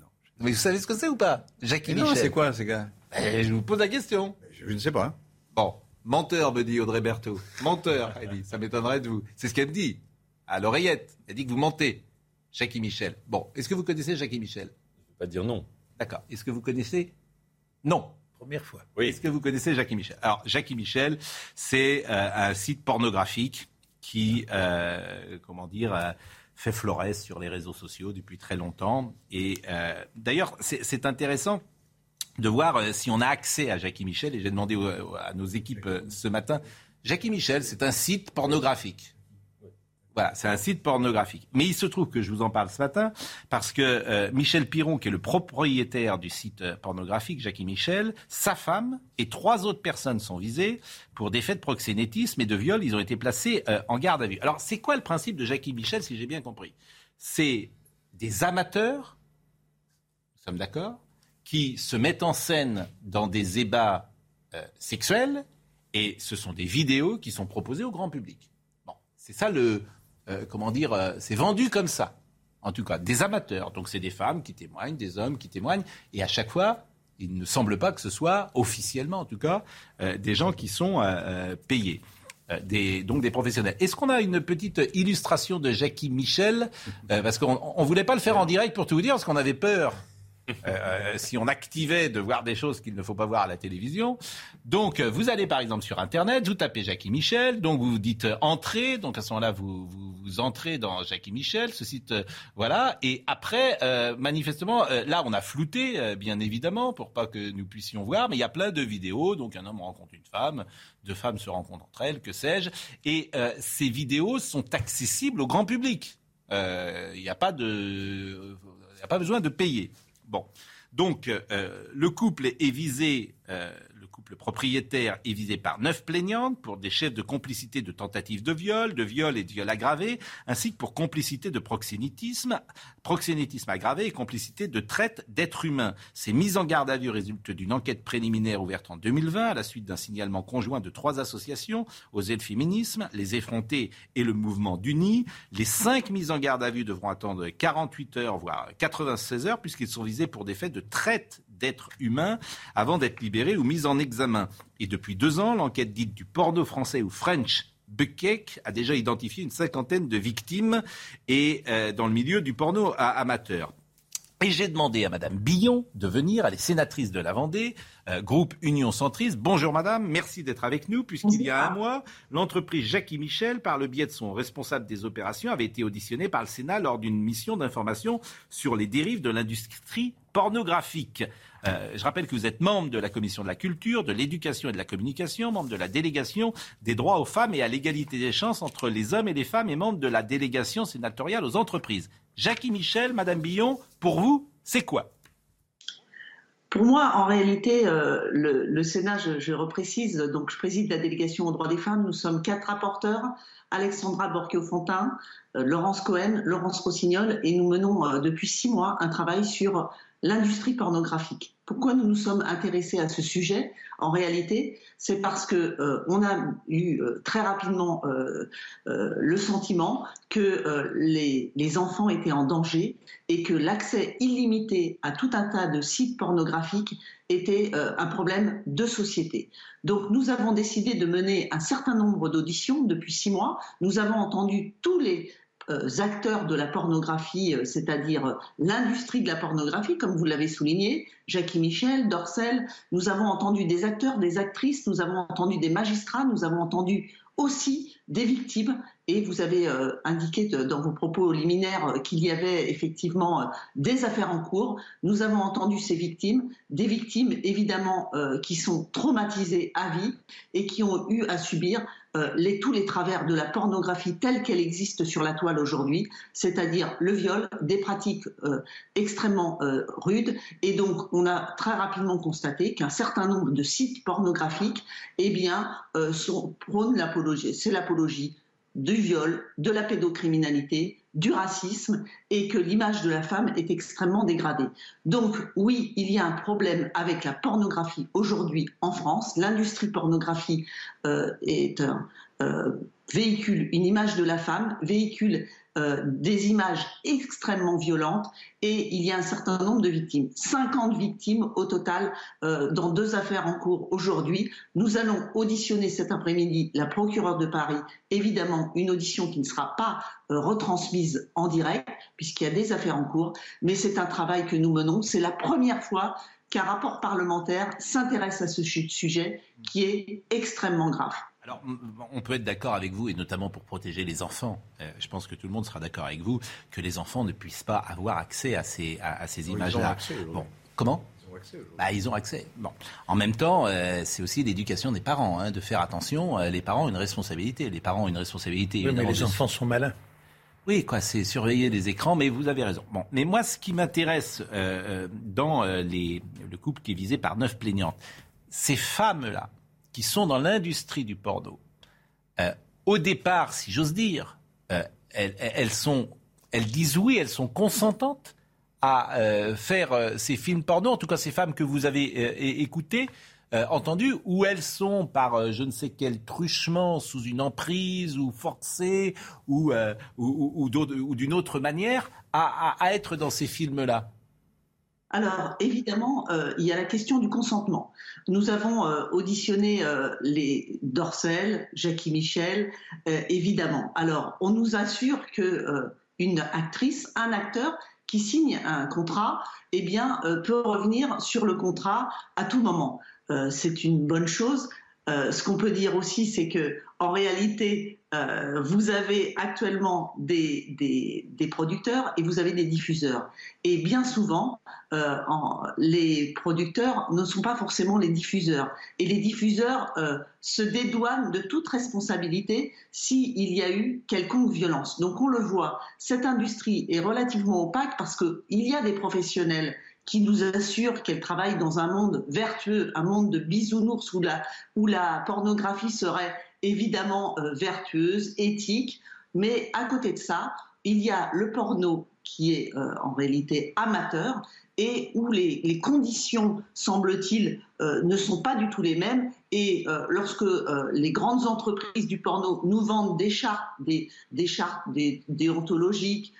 Non. Mais vous savez ce que c'est ou pas? Jackie Michel. Non, c'est quoi ces gars? Eh, Je vous pose la question. Je, ne sais pas. Bon, menteur, me dit Audrey Berthaud. Menteur, elle dit. Ça m'étonnerait de vous. C'est ce qu'elle me dit. À l'oreillette. Elle dit que vous mentez. Jackie Michel. Bon, est-ce que vous connaissez Jackie Michel? Je ne vais pas dire non. D'accord. Est-ce que vous connaissez? Non. Première fois. Oui. Est-ce que vous connaissez Jackie Michel? Alors, Jackie Michel, c'est euh, un site pornographique qui, euh, comment dire, euh, fait florès sur les réseaux sociaux depuis très longtemps. Et d'ailleurs, c'est intéressant de voir si on a accès à Jackie Michel. Et j'ai demandé à nos équipes ce matin. Jackie Michel, c'est un site pornographique. Voilà, c'est un site pornographique. Mais il se trouve que je vous en parle ce matin parce que euh, Michel Piron, qui est le propriétaire du site euh, pornographique, Jackie Michel, sa femme et trois autres personnes sont visées pour des faits de proxénétisme et de viol. Ils ont été placés euh, en garde à vue. Alors, c'est quoi le principe de Jackie Michel, si j'ai bien compris? C'est des amateurs, nous sommes d'accord, qui se mettent en scène dans des ébats sexuels et ce sont des vidéos qui sont proposées au grand public. C'est ça le, euh, comment dire, euh, c'est vendu comme ça. En tout cas, des amateurs. Donc c'est des femmes qui témoignent, des hommes qui témoignent. Et à chaque fois, il ne semble pas que ce soit, officiellement en tout cas, euh, des gens qui sont payés. Donc des professionnels. Est-ce qu'on a une petite illustration de Jackie Michel? Parce qu'on ne voulait pas le faire en direct pour tout vous dire, parce qu'on avait peur euh, euh, si on activait de voir des choses qu'il ne faut pas voir à la télévision. Donc, euh, vous allez par exemple sur Internet, vous tapez Jackie Michel, donc vous dites entrer, donc à ce moment-là, vous, entrez dans Jackie Michel, ce site, voilà, et après, manifestement, là, on a flouté, bien évidemment, pour pas que nous puissions voir, mais il y a plein de vidéos, donc un homme rencontre une femme, deux femmes se rencontrent entre elles, que sais-je, et ces vidéos sont accessibles au grand public. Il n'y a il a pas besoin de payer. Bon. Donc, euh, le couple est visé, euh, couple propriétaire est visé par neuf plaignantes pour des chefs de complicité de tentative de viol, de viol et de viol aggravé, ainsi que pour complicité de proxénétisme, proxénétisme aggravé et complicité de traite d'êtres humains. Ces mises en garde à vue résultent d'une enquête préliminaire ouverte en 2020 à la suite d'un signalement conjoint de trois associations, Oser le féminisme, Les effrontés et le mouvement d'Uni. Les cinq mises en garde à vue devront attendre 48 heures, voire 96 heures, puisqu'ils sont visés pour des faits de traite d'êtres humains avant d'être libérés ou mis en examen. Et depuis deux ans, l'enquête dite du porno français ou French Buckek a déjà identifié une cinquantaine de victimes et euh, dans le milieu du porno amateur. Et j'ai demandé à Madame Billon de venir, elle est sénatrice de la Vendée, euh, groupe Union Centriste. Bonjour Madame, merci d'être avec nous, puisqu'il y a un mois, l'entreprise Jackie Michel, par le biais de son responsable des opérations, avait été auditionnée par le Sénat lors d'une mission d'information sur les dérives de l'industrie pornographique. Euh, je rappelle que vous êtes membre de la commission de la culture, de l'éducation et de la communication, membre de la délégation des droits aux femmes et à l'égalité des chances entre les hommes et les femmes et membre de la délégation sénatoriale aux entreprises. Jackie Michel, Madame Billon, pour vous, c'est quoi? Pour moi, en réalité, euh, le, Sénat, je, reprécise, donc je préside la délégation aux droits des femmes. Nous sommes quatre rapporteurs Alexandra Borchio-Fontin, euh, Laurence Cohen, Laurence Rossignol, et nous menons depuis six mois un travail sur l'industrie pornographique. Pourquoi nous nous sommes intéressés à ce sujet? En réalité, c'est parce que euh, on a eu euh, très rapidement euh, le sentiment que les, les, enfants étaient en danger et que l'accès illimité à tout un tas de sites pornographiques était un problème de société. Donc nous avons décidé de mener un certain nombre d'auditions depuis six mois. Nous avons entendu tous les acteurs de la pornographie, euh, c'est-à-dire euh, l'industrie de la pornographie, comme vous l'avez souligné, Jackie Michel, Dorcel, nous avons entendu des acteurs, des actrices, nous avons entendu des magistrats, nous avons entendu aussi des victimes. Et vous avez indiqué dans vos propos liminaires qu'il y avait effectivement des affaires en cours. Nous avons entendu ces victimes, des victimes évidemment qui sont traumatisées à vie et qui ont eu à subir euh, tous les travers de la pornographie telle qu'elle existe sur la toile aujourd'hui, c'est-à-dire le viol, des pratiques euh, extrêmement euh, rudes. Et donc, on a très rapidement constaté qu'un certain nombre de sites pornographiques, eh bien, sont, prônent l'apologie. C'est l'apologie du viol, de la pédocriminalité, du racisme et que l'image de la femme est extrêmement dégradée. Donc oui, il y a un problème avec la pornographie aujourd'hui en France. L'industrie pornographie euh, est un euh, véhicule une image de la femme, véhicule euh, des images extrêmement violentes et il y a un certain nombre de victimes. 50 victimes au total euh, dans deux affaires en cours aujourd'hui. Nous allons auditionner cet après-midi la procureure de Paris. Évidemment, une audition qui ne sera pas euh, retransmise en direct puisqu'il y a des affaires en cours, mais c'est un travail que nous menons. C'est la première fois qu'un rapport parlementaire s'intéresse à ce sujet qui est extrêmement grave. Alors, on peut être d'accord avec vous, et notamment pour protéger les enfants. Euh, je pense que tout le monde sera d'accord avec vous que les enfants ne puissent pas avoir accès à ces, à, ces images-là. Bon, comment ils ont accès. Bah, ils ont accès. Bon. En même temps, euh, c'est aussi l'éducation des parents, hein, de faire attention. Euh, les parents ont une responsabilité. Les parents ont une responsabilité. Oui, mais les enfants sont malins. Oui, quoi, c'est surveiller les écrans, mais vous avez raison. Bon, mais moi, ce qui m'intéresse dans les, le couple qui est visé par neuf plaignantes, ces femmes-là, qui sont dans l'industrie du porno, euh, au départ, si j'ose dire, euh, elles, disent oui, elles sont consentantes à euh, faire ces films porno, en tout cas ces femmes que vous avez écoutées, entendues, ou elles sont par je ne sais quel truchement sous une emprise ou forcées ou, d'une autre manière à être dans ces films-là. Alors, évidemment, euh, il y a la question du consentement. Nous avons euh, auditionné euh, les Dorcel, Jackie Michel, évidemment. Alors, on nous assure que une actrice, un acteur qui signe un contrat, eh bien, peut revenir sur le contrat à tout moment. C'est une bonne chose. ce qu'on peut dire aussi, c'est que en réalité, euh, vous avez actuellement des, des, producteurs et vous avez des diffuseurs. Et bien souvent, euh, les producteurs ne sont pas forcément les diffuseurs. Et les diffuseurs euh, se dédouanent de toute responsabilité s'il y a eu quelconque violence. Donc on le voit, cette industrie est relativement opaque parce qu'il y a des professionnels qui nous assurent qu'elle travaille dans un monde vertueux, un monde de bisounours où la, où la pornographie serait évidemment euh, vertueuse, éthique, mais à côté de ça, il y a le porno qui est euh, en réalité amateur et où les, conditions, semble-t-il, euh, ne sont pas du tout les mêmes. Et lorsque les grandes entreprises du porno nous vendent des chartes, des, chartes déontologiques,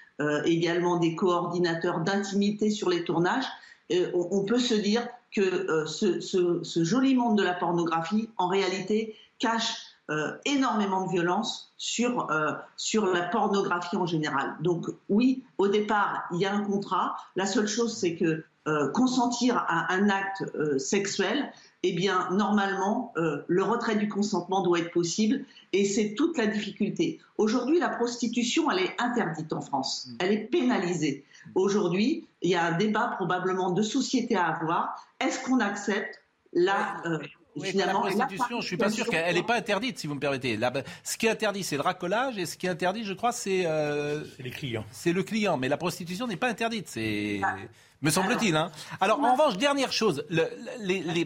également des coordinateurs d'intimité sur les tournages, on, peut se dire que ce, joli monde de la pornographie, en réalité, cache euh, énormément de violence sur, euh, sur la pornographie en général. Donc oui, au départ, il y a un contrat. La seule chose, c'est que euh, consentir à un acte sexuel, eh bien, normalement, le retrait du consentement doit être possible. Et c'est toute la difficulté. Aujourd'hui, la prostitution, elle est interdite en France. Elle est pénalisée. Aujourd'hui, il y a un débat probablement de société à avoir. Est-ce qu'on accepte la la prostitution, je suis pas sûr qu'elle n'est pas interdite, si vous me permettez. ce qui est interdit, c'est le racolage, et ce qui est interdit, je crois, c'est euh, les clients. C'est le client, mais la prostitution n'est pas interdite. C'est ah me semble-t-il. Hein. Alors, en revanche, dernière chose, le, les, les,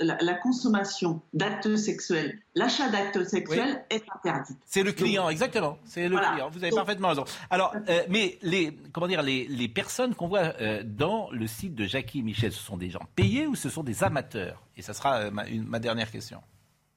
la, consommation d'actes sexuels, l'achat d'actes sexuels est interdit. C'est le client, exactement. C'est le client. Vous avez parfaitement raison. Alors, euh, mais les, comment dire, les, les personnes qu'on voit euh, dans le site de Jackie Michel, ce sont des gens payés ou ce sont des amateurs? Et ça sera euh, ma dernière question.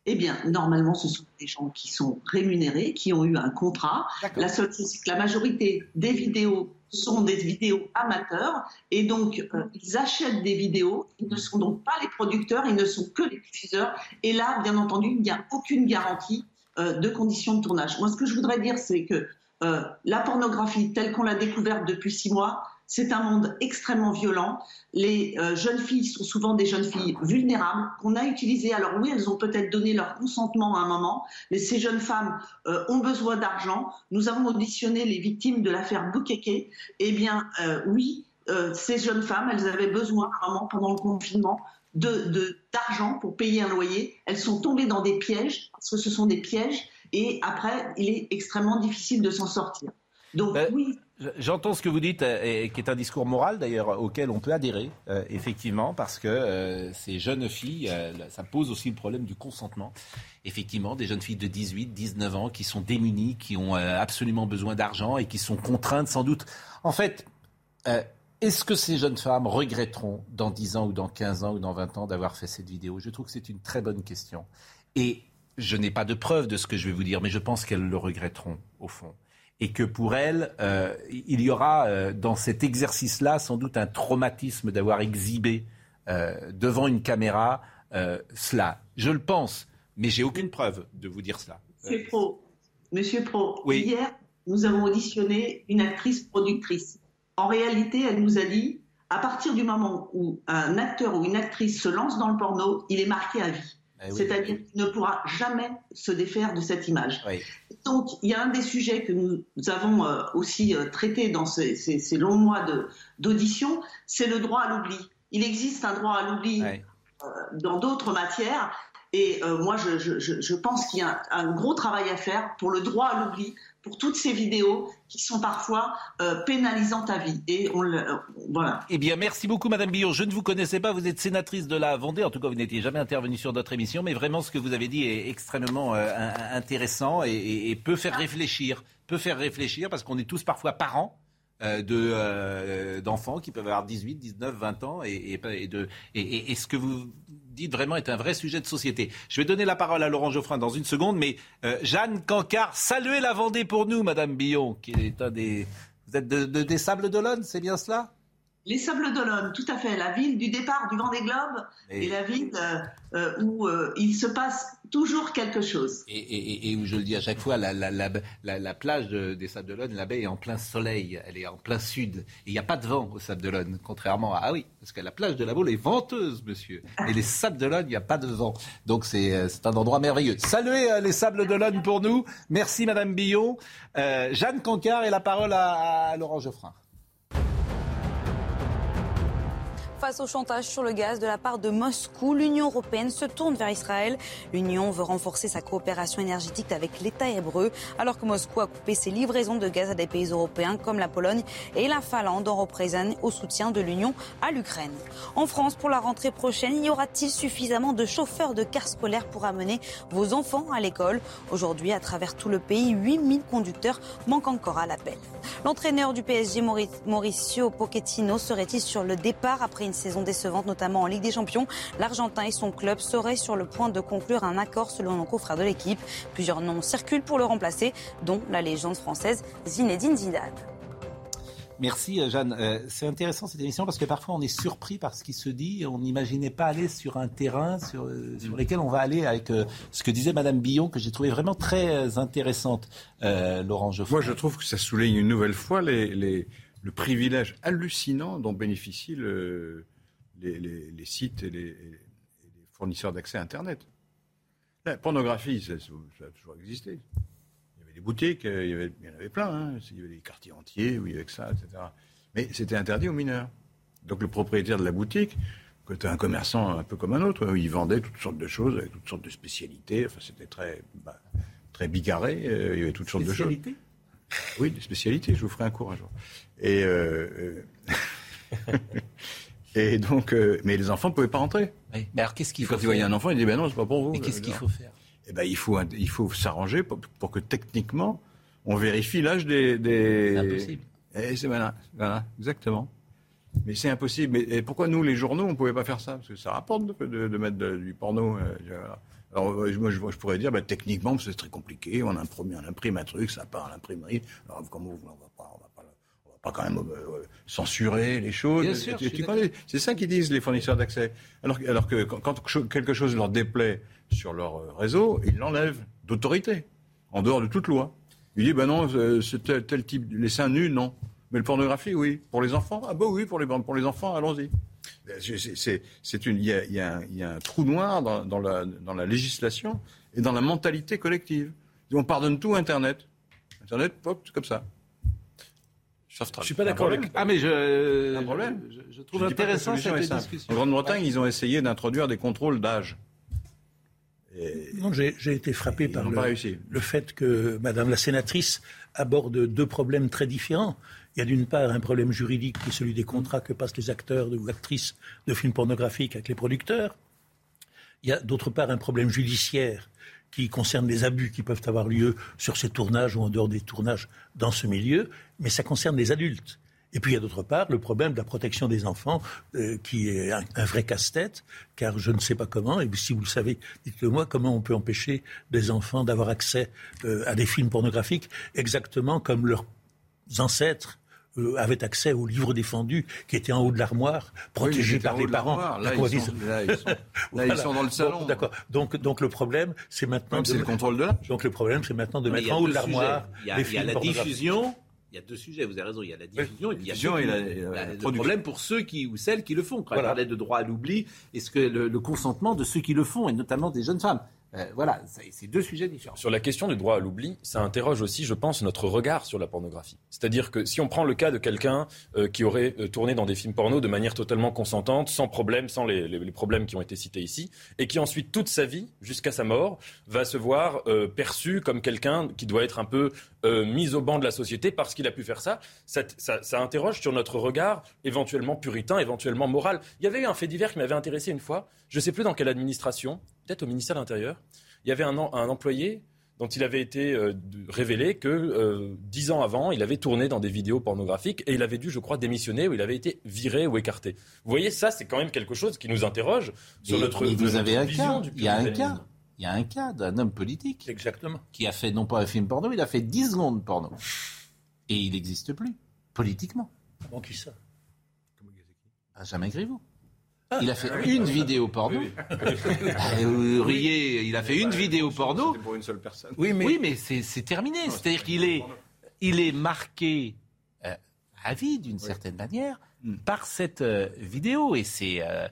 Eh bien, normalement, ce sont des gens qui sont rémunérés, qui ont eu un contrat. La seule chose, c'est que la majorité des vidéos sont des vidéos amateurs et donc euh, ils achètent des vidéos. Ils ne sont donc pas les producteurs, ils ne sont que les diffuseurs. Et là, bien entendu, il n'y a aucune garantie euh, de conditions de tournage. Moi, ce que je voudrais dire, c'est que euh, la pornographie telle qu'on l'a découverte depuis six mois, c'est un monde extrêmement violent. Les euh, jeunes filles sont souvent des jeunes filles vulnérables qu'on a utilisées. Alors oui, elles ont peut-être donné leur consentement à un moment, mais ces jeunes femmes euh, ont besoin d'argent. Nous avons auditionné les victimes de l'affaire Boukeke. Eh bien, euh, oui, ces jeunes femmes, elles avaient besoin à un moment pendant le confinement de d'argent pour payer un loyer. Elles sont tombées dans des pièges parce que ce sont des pièges et après, il est extrêmement difficile de s'en sortir. Donc Euh, oui, J'entends ce que vous dites, euh, et qui est un discours moral d'ailleurs auquel on peut adhérer, euh, effectivement, parce que euh, ces jeunes filles, ça pose aussi le problème du consentement. Effectivement, des jeunes filles de 18, 19 ans qui sont démunies, qui ont absolument besoin d'argent et qui sont contraintes sans doute. En fait, est-ce que ces jeunes femmes regretteront dans 10 ans ou dans 15 ans ou dans 20 ans d'avoir fait cette vidéo? Je trouve que c'est une très bonne question. Et je n'ai pas de preuve de ce que je vais vous dire, mais je pense qu'elles le regretteront au fond et que pour elles, euh, il y aura euh, dans cet exercice-là sans doute un traumatisme d'avoir exhibé euh, devant une caméra cela. Je le pense, mais j'ai aucune preuve de vous dire cela. Monsieur Pro, Monsieur Pro, Oui. hier, nous avons auditionné une actrice productrice. En réalité, elle nous a dit, à partir du moment où un acteur ou une actrice se lance dans le porno, il est marqué à vie. Eh oui. C'est-à-dire qu'il ne pourra jamais se défaire de cette image. Oui. Donc, il y a un des sujets que nous avons euh, aussi euh, traité dans ces, ces- ces longs mois d'audition, c'est le droit à l'oubli. Il existe un droit à l'oubli euh, dans d'autres matières. Et euh, moi, je, je- je- je pense qu'il y a un, un gros travail à faire pour le droit à l'oubli, pour toutes ces vidéos qui sont parfois euh, pénalisantes à vie. Et on le, euh, voilà. Eh bien, merci beaucoup, Madame Billon. Je ne vous connaissais pas. Vous êtes sénatrice de la Vendée. En tout cas, vous n'étiez jamais intervenue sur notre émission. Mais vraiment, ce que vous avez dit est extrêmement euh, intéressant et, peut faire réfléchir. Peut faire réfléchir parce qu'on est tous parfois parents. de, d'enfants qui peuvent avoir 18, 19, 20 ans et, et, de, et ce que vous dites vraiment est un vrai sujet de société. Je vais donner la parole à Laurent Geoffrin dans une seconde, mais euh, Jeanne Cancard, saluez la Vendée pour nous, Madame Billon, qui est un des... Vous êtes de, de- des Sables d'Olonne, c'est bien cela? Les Sables d'Olonne, tout à fait, la ville du départ du Vendée Globe Et- et la ville euh, euh, où euh, il se passe toujours quelque chose. Et, et- et où je le dis à chaque fois, la, la, la, la- la plage de- des Sables d'Olonne, la baie est en plein soleil, elle est en plein sud. Et il n'y a pas de vent aux Sables d'Olonne, contrairement à... Ah oui, parce que la plage de la Baule est venteuse, monsieur. Et les Sables d'Olonne, il n'y a pas de vent. Donc c'est euh, c'est un endroit merveilleux. Saluez euh, les Sables d'Olonne pour nous. Merci Madame Billon. Euh, Jeanne Cancard et la parole à, à Laurent Geoffrin. Face au chantage sur le gaz de la part de Moscou, l'Union européenne se tourne vers Israël. L'Union veut renforcer sa coopération énergétique avec l'État hébreu, alors que Moscou a coupé ses livraisons de gaz à des pays européens comme la Pologne et la Finlande en représailles au soutien de l'Union à l'Ukraine. En France, pour la rentrée prochaine, y aura-t-il suffisamment de chauffeurs de cars scolaires pour amener vos enfants à l'école? Aujourd'hui, à travers tout le pays, 8000 conducteurs manquent encore à l'appel. L'entraîneur du PSG, Mauri- Mauricio Pochettino, serait-il sur le départ après une saison décevante, notamment en Ligue des Champions L'Argentin et son club seraient sur le point de conclure un accord selon nos confrères de l'équipe. Plusieurs noms circulent pour le remplacer, dont la légende française Zinedine Zidane. Merci euh, Jeanne. Euh, c'est intéressant cette émission parce que parfois on est surpris par ce qui se dit. On n'imaginait pas aller sur un terrain sur, euh, sur lequel on va aller avec euh, ce que disait Madame Billon que j'ai trouvé vraiment très intéressante, euh, Laurent Geoffroy. Moi, je trouve que ça souligne une nouvelle fois les, les- le privilège hallucinant dont bénéficient le- les, les- les sites et les, et les fournisseurs d'accès à Internet. La pornographie, ça, ça a toujours existé. Il y avait des boutiques, euh, il y, avait, il y en avait plein. hein. Il y avait des quartiers entiers où il y avait que ça, etc. Mais c'était interdit aux mineurs. Donc le propriétaire de la boutique, que tu un commerçant un peu comme un autre, où il vendait toutes sortes de choses, avec toutes sortes de spécialités. Enfin, c'était très, bah, très bigarré. euh, il y avait toutes sortes de choses. Spécialité Oui, des spécialités. Je vous ferai un cours un jour. Et, euh, euh, <laughs> et donc, euh, mais les enfants ne pouvaient pas rentrer. Oui. Mais alors qu'est-ce qu'il faut Quand ils voyaient faire un enfant, ils disaient ben non, c'est pas pour vous. Mais qu'est-ce qu'il faut faire Eh ben, il faut, il faut s'arranger pour, pour que techniquement, on vérifie l'âge des. des... C'est impossible. Eh, c'est voilà, voilà, exactement. Mais c'est impossible. Mais et pourquoi nous, les journaux, on ne pouvait pas faire ça? Parce que ça rapporte de, de- de mettre de- du porno. euh, voilà. Alors moi, je, pourrais dire, bah, techniquement, c'est très compliqué. On imprime, on imprime un truc, ça part à l'imprimerie. Alors comment pas, on va pas, pas quand même euh, censurer les choses. C'est ça qu'ils disent les fournisseurs d'accès. Alors, que- alors que quand, quelque chose leur déplaît sur leur euh, réseau, ils l'enlèvent d'autorité, en dehors de toute loi. Ils disent, ben non, euh, c'est tel, tel type, les seins nus, non. Mais le pornographie, oui. Pour les enfants, ah bah oui, pour les, pour les enfants, allons-y. Ben, il y y y a un trou noir dans, dans la, dans la législation et dans la mentalité collective. On pardonne tout Internet. Internet, hop, c'est comme ça. Je suis pas d'accord avec. Ah mais je, Un problème. je, je trouve Je intéressant cette discussion. En Grande-Bretagne, ils ont essayé d'introduire des contrôles d'âge. Non, j'ai été frappé par le fait que Madame la sénatrice aborde deux problèmes très différents. Il y a d'une part un problème juridique qui est celui des contrats que passent les acteurs ou actrices de films pornographiques avec les producteurs. Il y a d'autre part un problème judiciaire qui concerne les abus qui peuvent avoir lieu sur ces tournages ou en dehors des tournages dans ce milieu, mais ça concerne les adultes. Et puis il y a d'autre part le problème de la protection des enfants, euh, qui est un, vrai casse-tête, car je ne sais pas comment, et si vous le savez, dites-le moi, comment on peut empêcher des enfants d'avoir accès euh, à des films pornographiques, exactement comme leurs ancêtres euh, avaient accès aux livres défendus qui étaient en haut de l'armoire, protégés par les parents. Là, ils sont- là, ils sont- <laughs> là, ils Voilà. sont dans le salon. Donc, D'accord. Donc, donc le problème, c'est maintenant. C'est le contrôle de l'âge. Donc le problème, c'est maintenant de Mais mettre en haut de l'armoire. Il y a, il y a la diffusion. Il y a deux sujets, vous avez raison. Il y a la diffusion et puis il y a diffusion surtout et la- et la la- le problème pour ceux qui ou celles qui le font. Quand on parlait de droit à l'oubli, est-ce que le, le consentement de ceux qui le font et notamment des jeunes femmes Euh, Voilà, c'est deux sujets différents. Sur la question du droit à l'oubli, ça interroge aussi, je pense, notre regard sur la pornographie. C'est-à-dire que si on prend le cas de quelqu'un euh, qui aurait euh, tourné dans des films porno de manière totalement consentante, sans problème, sans les, problèmes qui ont été cités ici, et qui ensuite, toute sa vie, jusqu'à sa mort, va se voir perçu comme quelqu'un qui doit être un peu mis au banc de la société parce qu'il a pu faire ça, ça- ça interroge sur notre regard éventuellement puritain, éventuellement moral. Il y avait eu un fait divers qui m'avait intéressé une fois, je ne sais plus dans quelle administration, peut-être au ministère de l'Intérieur, il y avait un, employé dont il avait été euh, révélé que euh, dix ans avant, il avait tourné dans des vidéos pornographiques et il avait dû, je crois, démissionner ou il avait été viré ou écarté. Vous voyez, ça, c'est quand même quelque chose qui nous interroge sur Et- notre, et vous notre avez un vision cas. du Il y a un cas. Il y a un cas d'un homme politique Exactement. qui a fait non pas un film porno, il a fait 10 secondes de porno. Et il n'existe plus, politiquement. Bon, qui ça? Benjamin Griveaux. Il a fait une vidéo porno. <laughs> Ah, vous riez, il a fait une vidéo porno. C'était pour une seule personne. Oui, mais, Oui, mais c'est c'est terminé. C'est-à-dire qu'il est, il est marqué euh, à vie, d'une certaine manière, par cette euh, vidéo. Et c'est. euh,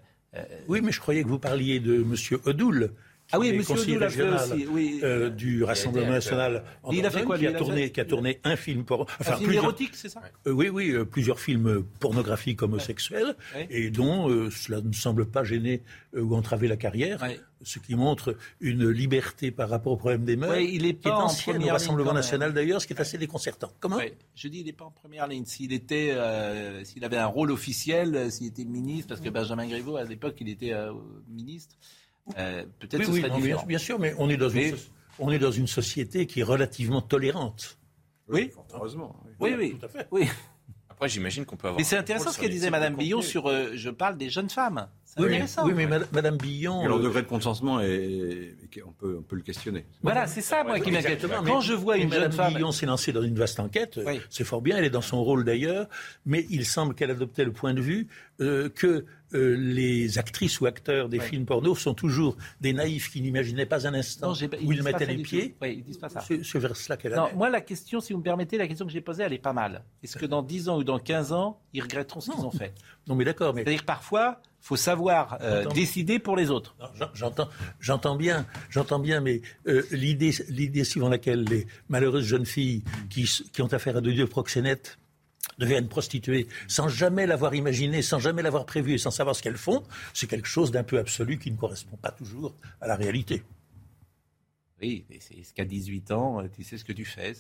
oui, mais je croyais que vous parliez de Monsieur Odoul. Ah oui, est Monsieur conseiller régional, aussi, oui. euh, du Rassemblement national. en Il a fait Dordogne, quoi, qui lui a Il a tourné, fait- qui a tourné un film pour, un film érotique, c'est ça Euh, oui, oui, euh, plusieurs films pornographiques homosexuels, Ouais. et dont euh, cela ne semble pas gêner euh, ou entraver la carrière, Ouais. ce qui montre une liberté par rapport au problème des mœurs, Ouais, il est qui est pas en ancienne au première ligne Rassemblement national d'ailleurs, ce qui est assez déconcertant. Comment Ouais. Je dis, il n'est pas en première ligne. S'il était, euh, s'il avait un rôle officiel, s'il était ministre, parce que Benjamin Griveaux, à l'époque, il était euh, ministre, euh, peut-être Oui, ce oui, serait non, bien, différent. bien sûr, mais on est, dans Mais- une, so- on est dans une société qui est relativement tolérante. Oui, Heureusement. oui, oui. Tout à fait. oui. Après, j'imagine qu'on peut avoir. Mais c'est intéressant ce que disait de Billon sur, euh, je parle des jeunes femmes. Oui, mais, intéressant. oui, mais Mad- Madame Billon. Et leur euh, degré de consentement, est, on, peut, on peut le questionner. Voilà, c'est ça, moi, qui m'inquiète. Quand je vois une jeune Madame femme. Billon s'est lancée dans une vaste enquête, euh, Oui. c'est fort bien, elle est dans son rôle d'ailleurs, mais il semble qu'elle adoptait le point de vue euh, que euh, les actrices ou acteurs des Oui. films porno sont toujours des naïfs qui n'imaginaient pas un instant Non, j'ai pas- où ils mettaient les pieds. Oui, ils disent pas ça. C'est vers cela qu'elle Non, moi, la question, si vous me permettez, la question que j'ai posée, elle est pas mal. Est-ce que dans 10 ans ou dans 15 ans, ils regretteront ce qu'ils ont fait? Non, mais d'accord, mais C'est-à-dire, parfois, faut savoir euh, décider pour les autres. J'entends, j'entends bien, j'entends bien, mais euh, l'idée, l'idée suivant laquelle les malheureuses jeunes filles qui, ont affaire à de Dieu proxénètes deviennent prostituées sans jamais l'avoir imaginé, sans jamais l'avoir prévu et sans savoir ce qu'elles font, c'est quelque chose d'un peu absolu qui ne correspond pas toujours à la réalité. Oui, mais c'est ce qu'à 18 ans, euh, tu sais ce que tu fais.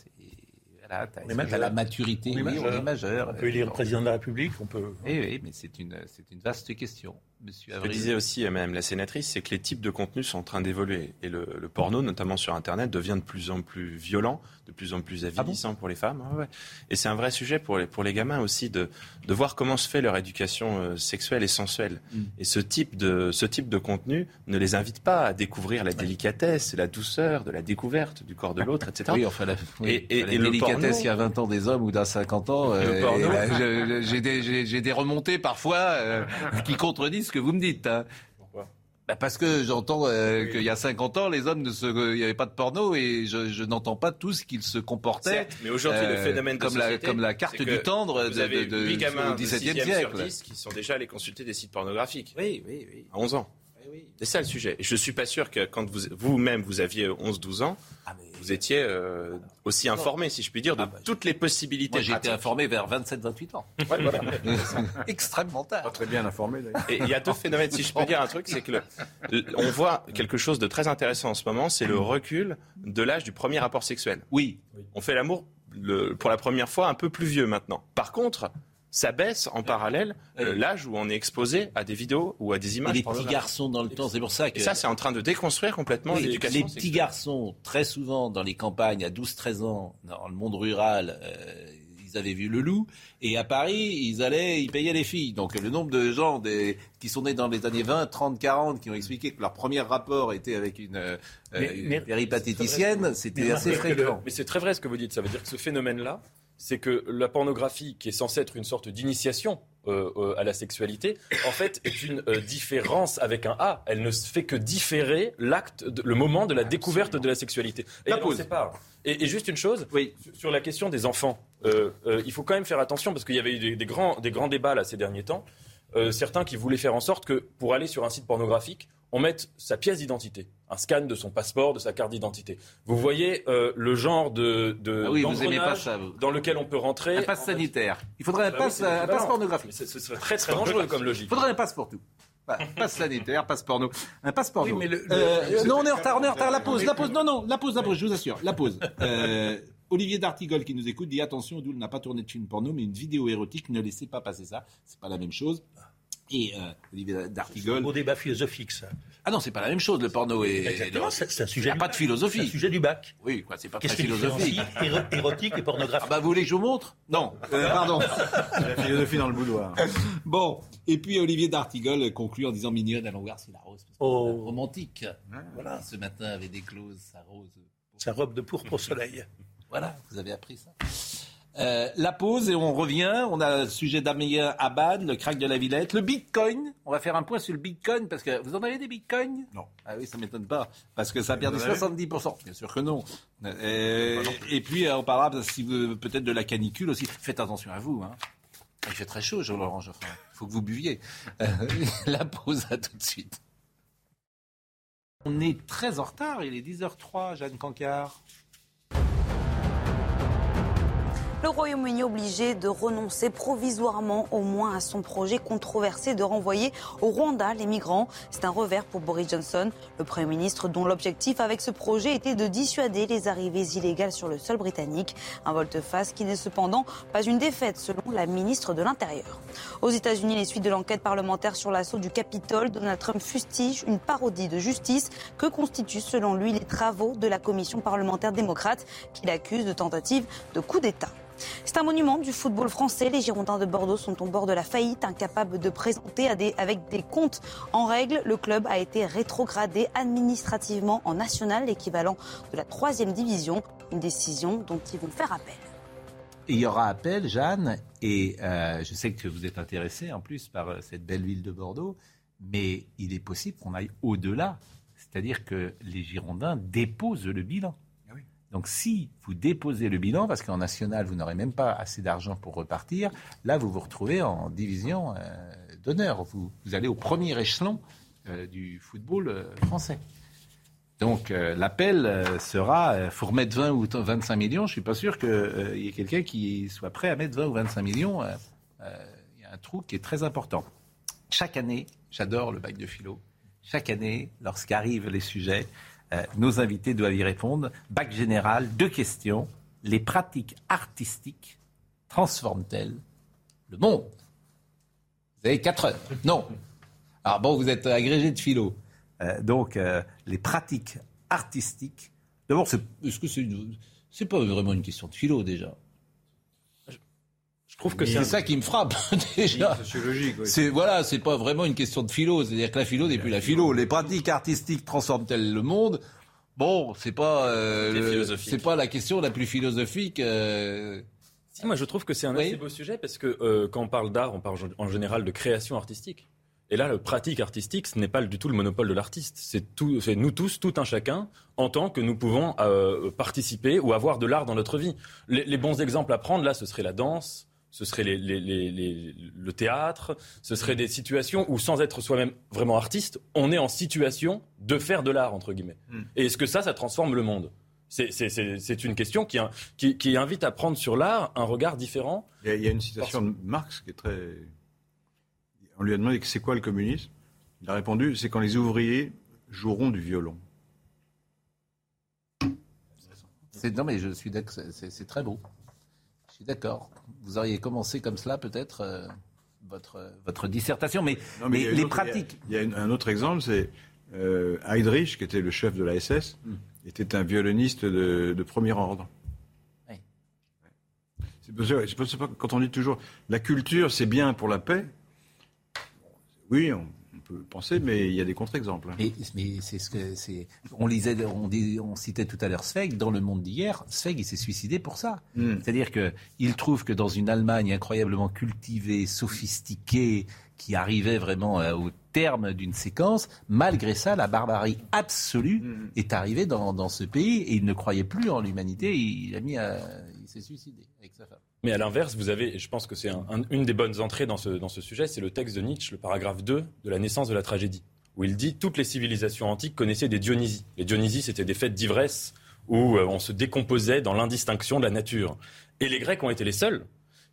T'as, On est majeur. la maturité. On est oui, on majeur. est majeur. On peut élire le président de la République, on peut. Oui, oui, mais c'est une, c'est une vaste question, Monsieur Ce que disait aussi euh, Madame la sénatrice, c'est que les types de contenus sont en train d'évoluer. Et le, le porno, notamment sur Internet, devient de plus en plus violent, de plus en plus avilissant pour les femmes. Ouais. Et c'est un vrai sujet pour les, pour les gamins aussi de, de voir comment se fait leur éducation euh, sexuelle et sensuelle. Mm. Et ce type, de, ce type de contenu ne les invite pas à découvrir la délicatesse et la douceur de la découverte du corps de l'autre, etc. Oui, enfin, la, oui, Et- et- la et le délicatesse porno- il y a 20 ans des hommes ou d'un 50 ans, euh, j'ai des, des remontées parfois euh, qui contredisent ce que vous me dites. hein. Bah, parce que j'entends euh, qu'il y a 50 ans, les hommes ne se, il n'y avait pas de porno et je, je n'entends pas tous qu'ils se comportaient mais aujourd'hui, le euh, phénomène de comme la société, comme la carte du tendre vous de, avez de, de- gamins au XVIIe 6e siècle. sur 10 qui sont déjà allés consulter des sites pornographiques Oui, oui, oui. à 11 ans. oui, C'est ça le sujet. Et je suis pas sûr que quand vous, vous-même vous aviez 11-12 ans, Ah, vous étiez euh, aussi informé, si je puis dire, de toutes les possibilités. Moi, j'ai été informé vers 27-28 ans. Ouais, voilà. <laughs> Extrêmement tard. Pas très bien informé d'ailleurs. Et il y a deux phénomènes, si je peux dire un truc, c'est que le- le- on voit quelque chose de très intéressant en ce moment, c'est le recul de l'âge du premier rapport sexuel. Oui. On fait l'amour le- pour la première fois un peu plus vieux maintenant. Par contre, ça baisse en parallèle euh, l'âge où on est exposé à des vidéos ou à des Et images. les petits garçons dans le temps, c'est pour ça que. Et ça, c'est en train de déconstruire complètement Oui, l'éducation les sexuelle. petits garçons, très souvent dans les campagnes, à 12-13 ans, dans le monde rural, euh, ils avaient vu le loup. Et à Paris, ils allaient, ils payaient les filles. Donc le nombre de gens des, qui sont nés dans les années 20, 30, 40, qui ont expliqué que leur premier rapport était avec une, euh, Mais- une mais- péripatéticienne, c'était assez fréquent. Mais c'est très vrai ce que vous dites. Ça veut dire que ce phénomène-là, c'est que la pornographie, qui est censée être une sorte d'initiation euh, euh, à la sexualité, en fait, est une euh, différence avec un A. Elle ne fait que différer l'acte, de- le moment de la découverte de la sexualité. Et La sépare. Et, et juste une chose, Oui. sur- la question des enfants, il faut quand même faire attention parce qu'il y avait eu des, des grands, des grands débats là ces derniers temps. Certains qui voulaient faire en sorte que pour aller sur un site pornographique, on mette sa pièce d'identité, un scan de son passeport, de sa carte d'identité. Vous voyez euh, le genre de, de Ah oui, vous aimez pas ça, vous. dans lequel on peut rentrer. Un passe sanitaire. Il faudrait un Bah oui, passe, c'est un équivalent. passe pornographique. Mais Ce serait très très dangereux comme logique. Il faudrait un passe pour tout. Passe sanitaire, passe porno. Un passe porno. Oui, mais le- le- Euh, le- non, on est en retard, on est en retard. La pause, la pause. Non, non, la pause, la pause, je vous assure. La pause. <laughs> Euh, Olivier D'Artigol qui nous écoute dit attention, Doul n'a pas tourné de film porno, mais une vidéo érotique, ne laissez pas passer ça. C'est pas la même chose. Et euh, Olivier D'Artigol. Au débat philosophique, ça. Ah non, c'est pas la même chose, le porno et. Exactement, c'est c'est un Il sujet. n'y a du pas de bac. philosophie. C'est un sujet du bac. Oui, quoi, c'est pas Qu'est-ce très philosophique. éro- érotique et Ah pornographique bah, vous voulez que je vous montre? Non, euh, pardon. <laughs> La philosophie dans le boudoir. Bon, et puis Olivier D'Artigol conclut en disant mignonne, allons voir si la rose. parce que Oh. c'est Romantique. Voilà, ce matin avait des clauses, sa rose. Sa robe de pourpre au soleil. Voilà, vous avez appris ça. Euh, la pause et on revient. On a le sujet d'Amelia Abad, le crack de la Villette, le Bitcoin. On va faire un point sur le Bitcoin parce que vous en avez des Bitcoins? Non. Ah oui, ça m'étonne pas parce que ça a perdu Vous en avez? 70%. Bien sûr que non. Euh, et puis euh, on parlera si vous- peut-être de la canicule aussi. Faites attention à vous. Hein. Il fait très chaud, Jean-Laurent Geoffrin. Il faut que vous buviez. Euh, <laughs> la pause à tout de suite. On est très en retard. Il est 10h03, Jeanne Cancard. Le Royaume-Uni obligé de renoncer provisoirement au moins à son projet controversé de renvoyer au Rwanda les migrants. C'est un revers pour Boris Johnson, le Premier ministre dont l'objectif avec ce projet était de dissuader les arrivées illégales sur le sol britannique. Un volte-face qui n'est cependant pas une défaite selon la ministre de l'Intérieur. Aux États-Unis, les suites de l'enquête parlementaire sur l'assaut du Capitole, Donald Trump fustige une parodie de justice que constituent selon lui les travaux de la commission parlementaire démocrate qu'il accuse de tentative de coup d'État. C'est un monument du football français. Les Girondins de Bordeaux sont au bord de la faillite, incapables de présenter des- avec des comptes en règle. Le club a été rétrogradé administrativement en national, l'équivalent de la troisième division. Une décision dont ils vont faire appel. Il y aura appel, Jeanne, et euh, je sais que vous êtes intéressée en plus par euh, cette belle ville de Bordeaux, mais il est possible qu'on aille au-delà, c'est-à-dire que les Girondins déposent le bilan. Donc si vous déposez le bilan, parce qu'en national, vous n'aurez même pas assez d'argent pour repartir, là, vous vous retrouvez en division euh, d'honneur. Vous, allez au premier échelon euh, du football euh, français. Donc l'appel sera, faut remettre 20 ou 25 millions. Je suis pas sûr qu'il y ait quelqu'un qui soit prêt à mettre 20 ou 25 millions. Il y a un trou qui est très important. Chaque année, j'adore le bac de philo. Chaque année, lorsqu'arrivent les sujets, euh, nos invités doivent y répondre. Bac général, deux questions. Les pratiques artistiques transforment-elles le monde? Vous avez 4 heures. Non. Alors bon, vous êtes agrégé de philo. Euh, donc, euh, les pratiques artistiques. D'abord, est-ce que c'est, c'est pas vraiment une question de philo déjà? Trouve que C'est un- ça qui me frappe <laughs> déjà. Sociologique, oui. C'est voilà, c'est pas vraiment une question de philo. C'est-à-dire que la philo n'est plus la philo. Les pratiques artistiques transforment-elles le monde? Bon, c'est pas, euh, C'est pas la question la plus philosophique. euh, Si, moi je trouve que c'est un Oui. assez beau sujet parce que euh, quand on parle d'art, on parle en général de création artistique. Et là, le pratique artistique, ce n'est pas du tout le monopole de l'artiste. C'est tout, c'est nous tous, tout un chacun, en tant que nous pouvons euh, participer ou avoir de l'art dans notre vie. Les, les bons exemples à prendre là, ce serait la danse, ce serait les, les, les, les- le théâtre, ce serait des situations où, sans être soi-même vraiment artiste, on est en situation de faire de l'art, entre guillemets. Mm. Et est-ce que ça, ça transforme le monde? C'est- une question qui, qui, qui invite à prendre sur l'art un regard différent. Il y, a, il y a une citation de Marx qui est très. On lui a demandé que c'est quoi le communisme? Il a répondu c'est quand les ouvriers joueront du violon. C'est- Non, mais je suis d'accord, c'est très beau. Suis d'accord. Vous auriez commencé comme cela, peut-être, euh, votre, votre dissertation. Mais, Non, les autre- pratiques. Il y a, il y a un autre exemple, c'est euh, Heydrich, qui était le chef de la SS, Hmm. était un violoniste de, de premier ordre. Oui. C'est pour ça- pour quand on dit toujours la culture, c'est bien pour la paix, oui, on, peut penser, mais il y a des contre-exemples. Mais, mais c'est ce que c'est. On lisait, on, dit- on citait tout à l'heure Zweig dans le monde d'hier. Zweig, il s'est suicidé pour ça. Hmm. C'est-à-dire que il trouve que dans une Allemagne incroyablement cultivée, sophistiquée, qui arrivait vraiment euh, au terme d'une séquence, malgré ça, la barbarie absolue Hmm. est arrivée dans, dans ce pays et il ne croyait plus en l'humanité. Il, a mis, à- s'est suicidé avec sa femme. Mais à l'inverse, vous avez, je pense que c'est un- un- une des bonnes entrées dans ce, sujet, c'est le texte de Nietzsche, le paragraphe 2 de la naissance de la tragédie, où il dit toutes les civilisations antiques connaissaient des Dionysies. Les Dionysies, c'était des fêtes d'ivresse où euh, on se décomposait dans l'indistinction de la nature. Et les Grecs ont été les seuls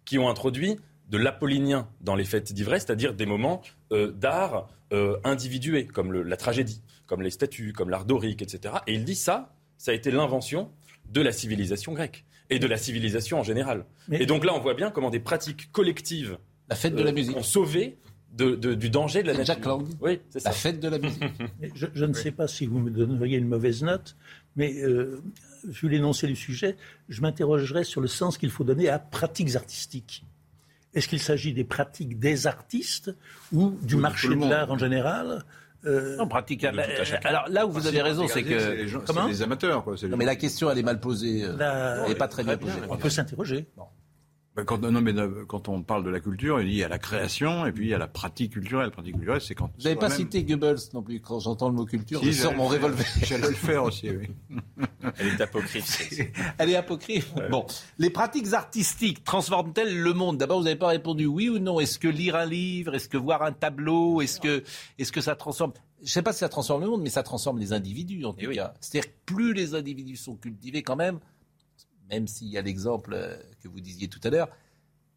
qui ont introduit de l'apollinien dans les fêtes d'ivresse, c'est-à-dire des moments euh, d'art euh, individués, comme la tragédie, comme les statues, comme l'art dorique, etc. Et il dit ça, ça a été l'invention de la civilisation grecque et de la civilisation en général. Mais- Et donc là, on voit bien comment des pratiques collectives La fête de la musique. ont sauvé de- de- du danger de la nature. Jack Lang. Oui, c'est ça. La fête de la musique. <laughs> Mais Je, je ne sais pas si vous me donneriez une mauvaise note, mais euh, vu l'énoncé du sujet, je m'interrogerais sur le sens qu'il faut donner à pratiques artistiques. Est-ce qu'il s'agit des pratiques des artistes ou du marché de l'art en général Euh, Non, pratique. À alors là où vous avez raison, c'est que. les gens- Comment les amateurs, quoi. Non, mais la question, elle est mal posée. euh, la- Elle n'est pas très bien posée. on peut s'interroger. Ben, quand, non, mais euh, quand on parle de la culture, il y a la création et puis il y a la pratique culturelle. La pratique culturelle, c'est quand. Vous n'avez pas soi-même- cité Goebbels non plus. Quand j'entends le mot culture, Si, je sors mon revolver. <laughs> J'allais le faire aussi, oui. <laughs> Elle est apocryphe. <laughs> Elle est apocryphe. Bon, les pratiques artistiques transforment-elles le monde? D'abord, vous n'avez pas répondu oui ou non. Est-ce que lire un livre, est-ce que voir un tableau, est-ce que, est-ce que ça transforme? Je ne sais pas si ça transforme le monde, mais ça transforme les individus en tout Eh oui. cas. C'est-à-dire que plus les individus sont cultivés, quand même, même s'il y a l'exemple euh, que vous disiez tout à l'heure,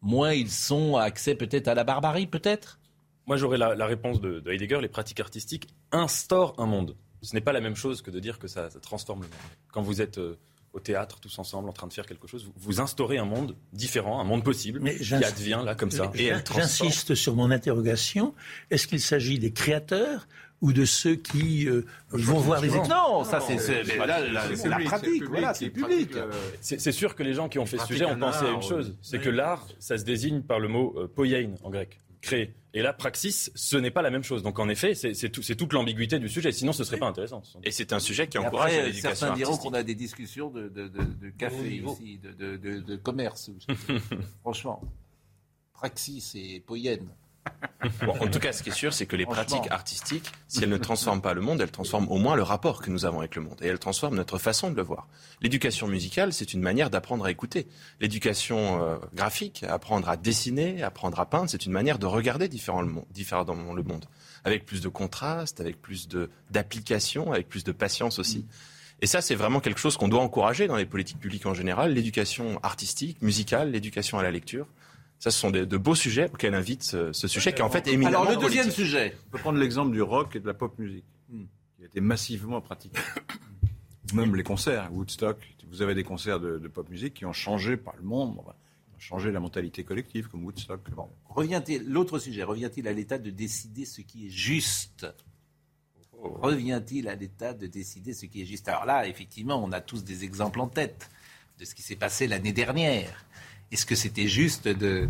moins ils sont accès peut-être à la barbarie, peut-être? Moi, j'aurais la, la réponse de, de Heidegger. Les pratiques artistiques instaurent un monde. Ce n'est pas la même chose que de dire que ça, ça transforme le monde. Quand vous êtes euh, au théâtre, tous ensemble, en train de faire quelque chose, vous, vous instaurez un monde différent, un monde possible, Mais qui advient là comme ça. Et J'insiste sur mon interrogation. Est-ce qu'il s'agit des créateurs ou de ceux qui euh, vont voir les Non, expos ça c'est la public, c'est le pratique, voilà, c'est le public. euh, C'est sûr que les gens qui ont fait ce sujet ont pensé à art, une chose, c'est que l'art, ça se désigne par le mot euh, poiein en grec, créer. Et là, praxis, ce n'est pas la même chose. Donc en effet, c'est c'est tout- c'est toute l'ambiguïté du sujet. Sinon, ce serait pas intéressant. Et c'est un sujet qui Et encourage l'éducation certains diront qu'on a des discussions de, de, de, de café ici, de, de, de, de commerce. <laughs> Franchement, praxis et poyenne. <laughs> Bon, en tout cas, ce qui est sûr, c'est que les pratiques artistiques, si elles ne transforment pas le monde, elles transforment au moins le rapport que nous avons avec le monde. Et elles transforment notre façon de le voir. L'éducation musicale, c'est une manière d'apprendre à écouter. L'éducation euh, graphique, apprendre à dessiner, apprendre à peindre, c'est une manière de regarder différemment le monde. Avec plus de contraste, avec plus d'application, avec plus de patience aussi. Et ça, c'est vraiment quelque chose qu'on doit encourager dans les politiques publiques en général. L'éducation artistique, musicale, l'éducation à la lecture. Ça, ce sont de, de beaux sujets auxquels invite ce, ce sujet qui est en fait éminemment Alors, le deuxième politique. sujet. On peut prendre l'exemple du rock et de la pop musique, Hmm. qui a été massivement pratiqué. Même les concerts, Woodstock, vous avez des concerts de, de pop musique qui ont changé par le monde, qui ont changé la mentalité collective, comme Woodstock. Bon. Revient-il, l'autre sujet, revient-il à l'État de décider ce qui est juste? Revient-il à l'État de décider ce qui est juste? Alors là, effectivement, on a tous des exemples en tête de ce qui s'est passé l'année dernière. Est-ce que c'était juste de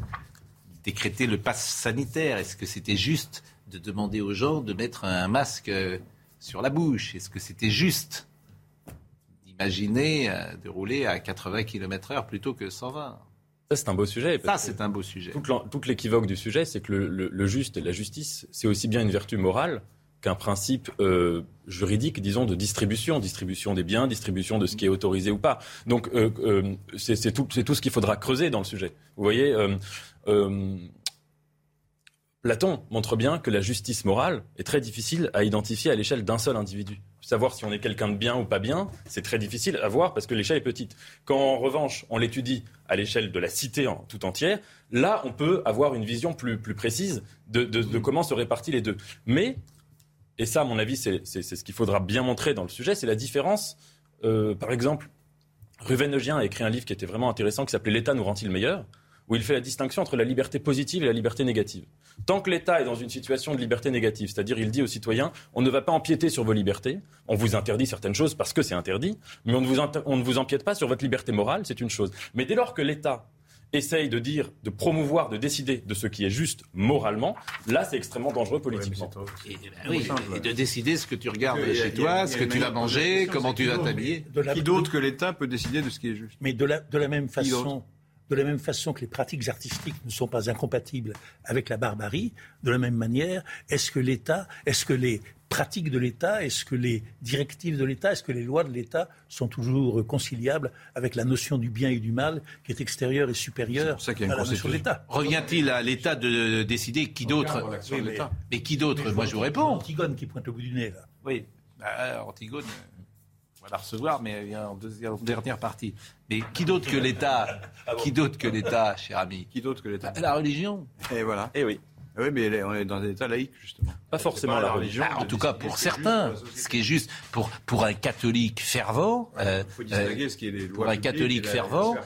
décréter le pass sanitaire? Est-ce que c'était juste de demander aux gens de mettre un masque euh, sur la bouche? Est-ce que c'était juste d'imaginer euh, de rouler à 80 km/h plutôt que 120 Ça, c'est un beau sujet. Ça, c'est un beau sujet. toute l'équivoque du sujet, c'est que le, le- le juste et la justice, c'est aussi bien une vertu morale qu'un principe euh, juridique, disons, de distribution, distribution des biens, distribution de ce qui est autorisé ou pas. Donc euh, euh, c'est tout, ce qu'il faudra creuser dans le sujet. Vous voyez, Platon montre bien que la justice morale est très difficile à identifier à l'échelle d'un seul individu. Savoir si on est quelqu'un de bien ou pas bien, c'est très difficile à voir parce que l'échelle est petite. Quand en revanche on l'étudie à l'échelle de la cité tout entière, là on peut avoir une vision plus, précise de, de comment se répartissent les deux. Mais et ça, à mon avis, c'est ce qu'il faudra bien montrer dans le sujet, c'est la différence. Euh, par exemple, Ruvenegien a écrit un livre qui était vraiment intéressant, qui s'appelait L'État nous rend-il meilleur où il fait la distinction entre la liberté positive et la liberté négative. Tant que l'État est dans une situation de liberté négative, c'est-à-dire il dit aux citoyens, on ne va pas empiéter sur vos libertés, on vous interdit certaines choses parce que c'est interdit, mais on ne, vous on ne vous empiète pas sur votre liberté morale, c'est une chose. Mais dès lors que l'État essaye de dire, de promouvoir, de décider de ce qui est juste moralement, là, c'est extrêmement dangereux politiquement. et, oui, et, de décider ce que tu regardes chez toi, ce que tu vas manger, comment tu vas t'habiller. Qui d'autre que l'État peut décider de ce qui est juste? Mais de la, de la même façon de la même façon que les pratiques artistiques ne sont pas incompatibles avec la barbarie, de la même manière, est-ce que l'État, est-ce que les pratiques de l'État, est-ce que les directives de l'État, est-ce que les lois de l'État sont toujours conciliables avec la notion du bien et du mal qui est extérieure et supérieure à la notion de l'État? Revient-il à l'État de décider qui d'autre mais, qui d'autre? Moi je vous réponds. Antigone qui pointe au bout du nez là. Oui, bah, Antigone on va la recevoir, mais elle vient en, deuxième, dernière partie. Mais qui d'autre que l'État <laughs> ah Qui d'autre que l'État, cher ami Qui d'autre que l'État La religion. Et voilà. Et oui. Oui, mais on est dans un État laïque, justement. Pas forcément la, religion. Ah, en tout cas, pour certains. Ce qui est juste, pour, pour un catholique fervent, euh, faut distinguer ce qui est les lois pour un catholique fervent,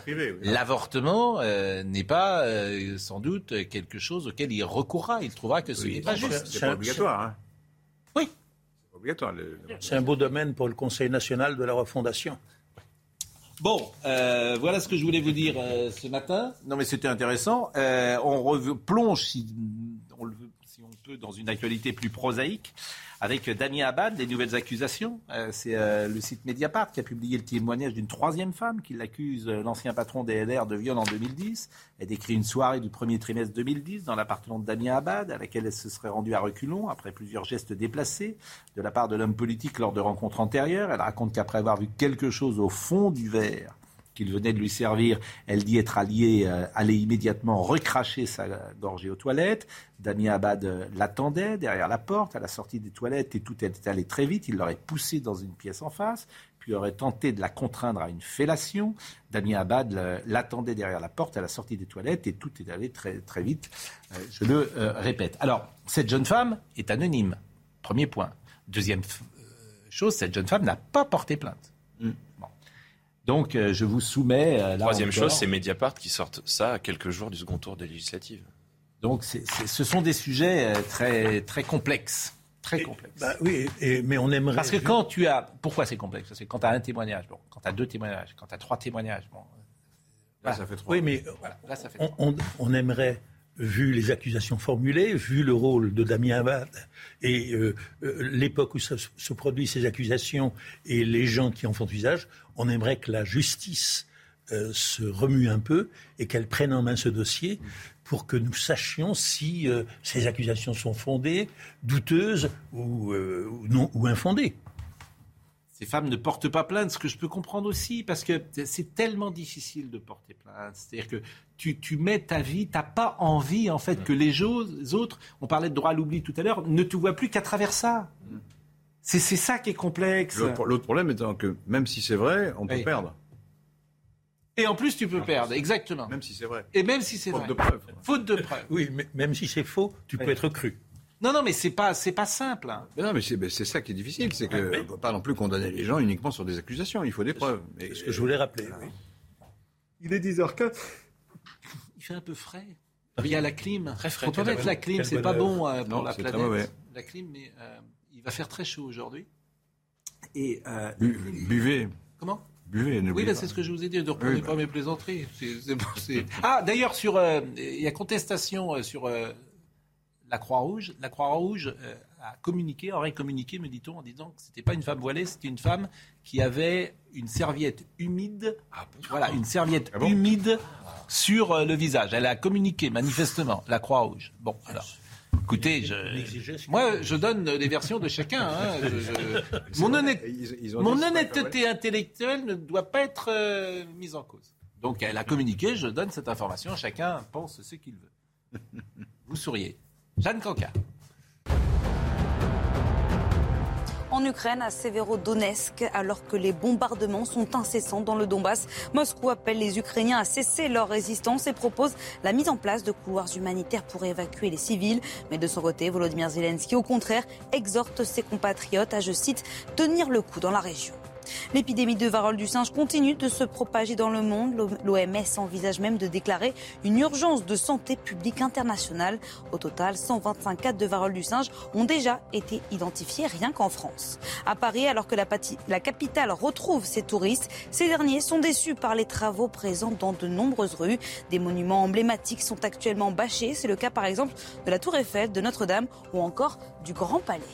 l'avortement euh, n'est pas euh, sans doute quelque chose auquel il recourra. Il trouvera que ce n'est pas juste. C'est pas obligatoire. Hein. C'est un beau domaine pour le Conseil national de la refondation. Bon, euh, voilà ce que je voulais vous dire euh, ce matin. Non, mais c'était intéressant. Euh, on plonge, si on, si on peut, dans une actualité plus prosaïque avec Damien Abad, des nouvelles accusations. Euh, c'est euh, le site Mediapart qui a publié le témoignage d'une troisième femme qui l'accuse, euh, l'ancien patron des LR, de viol en 2010. Elle décrit une soirée du premier trimestre 2010 dans l'appartement de Damien Abad, à laquelle elle se serait rendue à reculons après plusieurs gestes déplacés de la part de l'homme politique lors de rencontres antérieures. Elle raconte qu'après avoir vu quelque chose au fond du verre, qu'il venait de lui servir. Elle dit être alliée, euh, allait immédiatement recracher sa gorgée aux toilettes. Damien Abad euh, l'attendait derrière la porte à la sortie des toilettes et tout était allé très vite. Il l'aurait poussée dans une pièce en face, puis aurait tenté de la contraindre à une fellation. Damien Abad l'attendait derrière la porte à la sortie des toilettes et tout est allé très, vite. Euh, je le répète. Alors, cette jeune femme est anonyme. Premier point. Deuxième chose, cette jeune femme n'a pas porté plainte. Donc, euh, je vous soumets. Euh, Troisième chose, c'est Mediapart qui sortent ça à quelques jours du second tour des législatives. Donc, ce sont des sujets euh, très, très complexes. Très complexes. Bah oui, mais on aimerait. Parce que quand tu as. Pourquoi c'est complexe? Parce que quand tu as un témoignage, bon, quand tu as deux témoignages, quand tu as trois témoignages, bon. Là, ça fait trois. Oui, mais là, ça fait on, on, aimerait vu les accusations formulées, vu le rôle de Damien Abad et euh, euh, l'époque où se, produisent ces accusations et les gens qui en font usage, on aimerait que la justice euh, se remue un peu et qu'elle prenne en main ce dossier pour que nous sachions si ces accusations sont fondées, douteuses ou, non, ou infondées ces femmes ne portent pas plainte, ce que je peux comprendre aussi, parce que c'est tellement difficile de porter plainte. C'est-à-dire que tu, tu, mets ta vie, tu n'as pas envie, en fait, que les autres, on parlait de droit à l'oubli tout à l'heure, ne te voient plus qu'à travers ça. C'est ça qui est complexe. L'autre problème étant que même si c'est vrai, on peut perdre. Et en plus, tu peux perdre, exactement. Même si c'est vrai. Et même si c'est vrai. Faute de preuve. Faute de preuve. Oui, mais même si c'est faux, tu peux être cru. Non, non, mais c'est pas, c'est pas simple. Hein. Mais non, mais c'est ça qui est difficile, c'est qu'on ne peut pas non plus condamner les gens uniquement sur des accusations. Il faut des preuves. C'est ce que je voulais rappeler. Il est 10h04. Il fait un peu frais. Il y a la clim. Très frais. Faut pas mettre la clim, c'est pas bon euh, pour la planète. La clim, mais euh, il va faire très chaud aujourd'hui. Et euh, buvez. Comment? Buvez, oui, c'est ce que je vous ai dit. Ne reprenez pas mes plaisanteries. ah, d'ailleurs, sur il y a contestation sur la Croix-Rouge, la Croix-Rouge euh, a communiqué, aurait communiqué, me dit-on, en disant que c'était pas une femme voilée, c'était une femme qui avait une serviette humide, ah voilà, une serviette ah humide sur euh, le visage. Elle a communiqué manifestement la Croix-Rouge. Bon, alors. Écoutez, je, moi, je donne les versions de chacun. hein. <laughs> Je- je- mon honnête- honnêteté intellectuelle ne doit pas être euh, mise en cause. Donc, elle a communiqué, je donne cette information, chacun pense ce qu'il veut. Vous souriez. Jeanne Canca. En Ukraine, à Severodonetsk, alors que les bombardements sont incessants dans le Donbass, Moscou appelle les Ukrainiens à cesser leur résistance et propose la mise en place de couloirs humanitaires pour évacuer les civils. Mais de son côté, Volodymyr Zelensky, au contraire, exhorte ses compatriotes à, je cite, tenir le coup dans la région. L'épidémie de varole du singe continue de se propager dans le monde. L'OMS envisage même de déclarer une urgence de santé publique internationale. Au total, 125 cas de varole du singe ont déjà été identifiés rien qu'en France. À Paris, alors que la, la capitale retrouve ses touristes, ces derniers sont déçus par les travaux présents dans de nombreuses rues. Des monuments emblématiques sont actuellement bâchés. C'est le cas par exemple de la Tour Eiffel, de Notre-Dame ou encore du Grand Palais.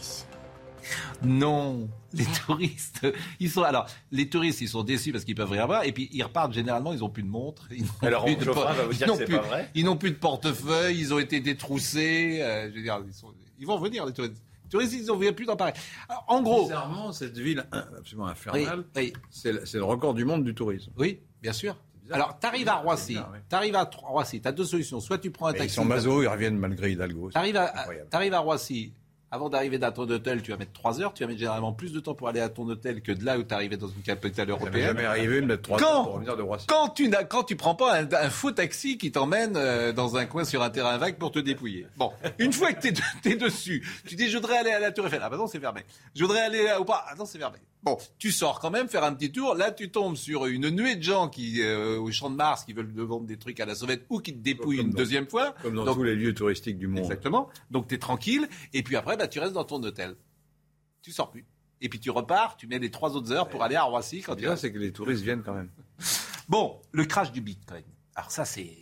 Non, les <laughs> touristes, ils sont alors les touristes, ils sont déçus parce qu'ils peuvent rien voir et puis ils repartent généralement, ils ont plus de montre. Ils n'ont Alors, plus on- de va vous dire ils n'ont que c'est plus- pas vrai. Ils n'ont plus de portefeuille, ils ont été détroussés. euh, je veux dire, ils, sont- ils vont venir les touristes. Les touristes, ils n'ont plus d'en parler. Alors, En gros, Bizarrement, cette ville <clears throat> absolument infernale, Oui, c'est le, c'est le record du monde du tourisme. oui, bien sûr. Alors, tu arrives à Roissy, bizarre, oui. tu arrives à Roissy, tu as deux solutions. Soit tu prends un taxi. ils sont maso, ils reviennent malgré Hidalgo. Tu arrives à, t'arrives à Roissy. Avant d'arriver dans ton hôtel, tu vas mettre 3 heures. Tu vas mettre généralement plus de temps pour aller à ton hôtel que de là où tu arrivais dans une capitale Ça européenne. jamais arrivé de mettre trois Quand heures pour revenir de Roissy. Quand tu n'as, quand tu prends pas un, un faux taxi qui t'emmène euh, dans un coin sur un terrain vague pour te dépouiller. Bon, une fois que t'es, de- <laughs> t'es dessus, tu dis je voudrais aller à la Tour Eiffel. Ah bah non, c'est fermé. Je voudrais aller là ou pas. Ah non, c'est fermé. Bon, tu sors quand même faire un petit tour. Là, tu tombes sur une nuée de gens qui euh, au Champ de Mars qui veulent te vendre des trucs à la sauvette ou qui te dépouillent Comme une dans- deuxième fois. Comme dans Donc, tous les lieux touristiques du monde. Exactement. Donc tu es tranquille. Et puis après, bah, tu restes dans ton hôtel. Tu sors plus. Et puis tu repars, tu mets les trois autres heures pour aller à Roissy quand bien, c'est que les touristes viennent quand même. <laughs> Bon, le crash du Bitcoin. Alors ça, c'est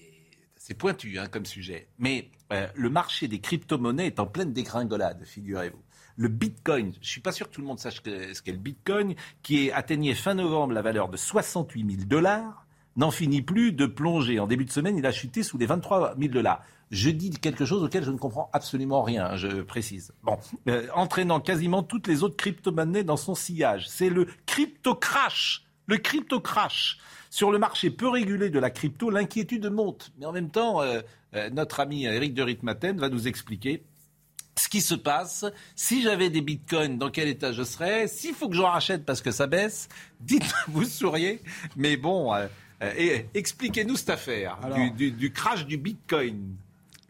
c'est pointu hein, comme sujet. Mais euh, le marché des crypto-monnaies est en pleine dégringolade, figurez-vous. Le Bitcoin, je suis pas sûr que tout le monde sache ce qu'est le Bitcoin, qui atteignait fin novembre la valeur de 68 000 dollars, n'en finit plus de plonger. En début de semaine, il a chuté sous les 23 000 dollars. Je dis quelque chose auquel je ne comprends absolument rien, hein, je précise. Bon, Euh, entraînant quasiment toutes les autres crypto-monnaies dans son sillage. C'est le crypto-crash. Le crypto-crash. Sur le marché peu régulé de la crypto, l'inquiétude monte. Mais en même temps, euh, euh, notre ami Eric de Ritmaten va nous expliquer ce qui se passe. Si j'avais des bitcoins, dans quel état je serais? S'il faut que j'en rachète parce que ça baisse, dites vous souriez. Mais bon, euh, euh, et- expliquez-nous cette affaire Alors- du, du- du crash du bitcoin.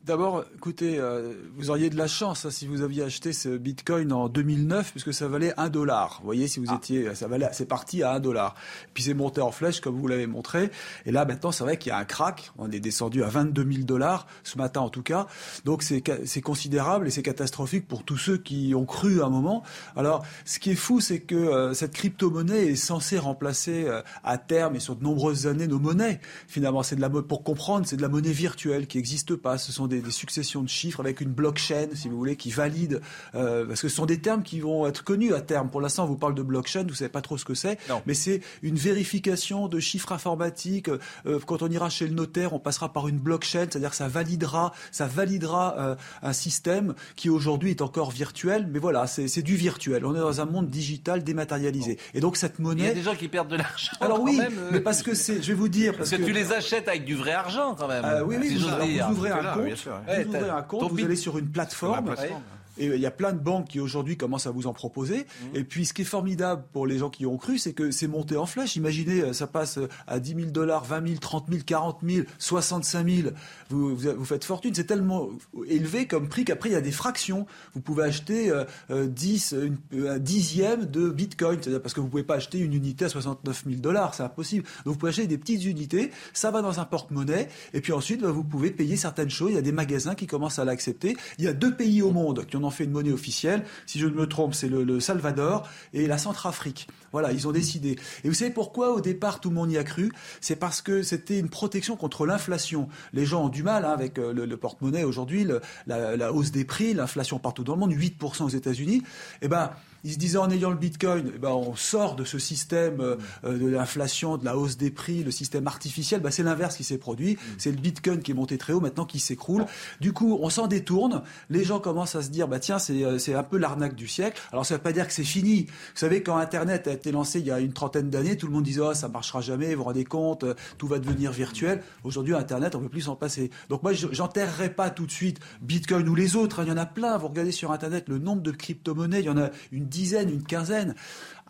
D'abord, écoutez, euh, vous auriez de la chance hein, si vous aviez acheté ce Bitcoin en 2009, puisque ça valait un dollar. Vous voyez, si vous étiez, ça valait, c'est parti à un dollar. Puis c'est monté en flèche, comme vous l'avez montré. Et là, maintenant, c'est vrai qu'il y a un crack. On est descendu à 22 000 dollars ce matin, en tout cas. Donc c'est considérable et c'est catastrophique pour tous ceux qui ont cru à un moment. Alors, ce qui est fou, c'est que euh, cette crypto-monnaie est censée remplacer euh, à terme et sur de nombreuses années nos monnaies. Finalement, c'est de la pour comprendre, c'est de la monnaie virtuelle qui n'existe pas. Ce sont des, des successions de chiffres avec une blockchain, si vous voulez, qui valide. euh, parce que ce sont des termes qui vont être connus à terme. Pour l'instant, on vous parle de blockchain, vous savez pas trop ce que c'est, mais c'est une vérification de chiffres informatiques. Euh, quand on ira chez le notaire, on passera par une blockchain, c'est-à-dire que ça validera, ça validera euh, un système qui aujourd'hui est encore virtuel. Mais voilà, c'est c'est du virtuel. On est dans un monde digital dématérialisé. Et donc cette Il y monnaie. a des gens qui perdent de l'argent. Alors quand oui, même, euh. mais parce que c'est, je vais vous dire, Parce que, tu les achètes avec du vrai argent quand même. euh, oui, oui, si vous, vous ouvrez un compte, vous ouvrez un compte, vous allez sur une plateforme. Sur la plateforme. Et il y a plein de banques qui aujourd'hui commencent à vous en proposer. Mmh. Et puis ce qui est formidable pour les gens qui ont cru, c'est que c'est monté en flèche. Imaginez, euh, ça passe euh, à 10 000 dollars, 20 000, 30 000, 40 000, 65 000. Vous, vous, vous faites fortune. C'est tellement élevé comme prix qu'après il y a des fractions. Vous pouvez acheter euh, euh, 10, une- euh, un dixième de Bitcoin. C'est-à-dire parce que vous pouvez pas acheter une unité à 69 000 dollars. C'est impossible. Donc vous pouvez acheter des petites unités. Ça va dans un porte-monnaie. Et puis ensuite, bah, vous pouvez payer certaines choses. Il y a des magasins qui commencent à l'accepter. Il y a deux pays au monde qui en ont fait une monnaie officielle. Si je ne me trompe, c'est le, Salvador et la Centrafrique. Voilà, ils ont décidé. Et vous savez pourquoi au départ tout le monde y a cru? C'est parce que c'était une protection contre l'inflation. Les gens ont du mal hein, avec euh, le, porte-monnaie aujourd'hui, la hausse des prix, l'inflation partout dans le monde, 8% aux États-Unis. Eh ben, Ils se disaient en ayant le Bitcoin, eh ben, on sort de ce système euh, de l'inflation, de la hausse des prix, le système artificiel. Ben, c'est l'inverse qui s'est produit. C'est le Bitcoin qui est monté très haut, maintenant qui s'écroule. Du coup, on s'en détourne. Les gens commencent à se dire, bah tiens, c'est euh, c'est un peu l'arnaque du siècle. Alors ça ne veut pas dire que c'est fini. Vous savez, quand Internet a été lancé il y a une trentaine d'années, tout le monde disait, oh, ça marchera jamais, vous vous rendez compte, euh, tout va devenir virtuel. Aujourd'hui, Internet, on ne peut plus s'en passer. Donc moi, je- j'enterrerai pas tout de suite Bitcoin ou les autres. hein. Il y en a plein. Vous regardez sur Internet le nombre de crypto-monnaies, il y en a une dizaine, une quinzaine.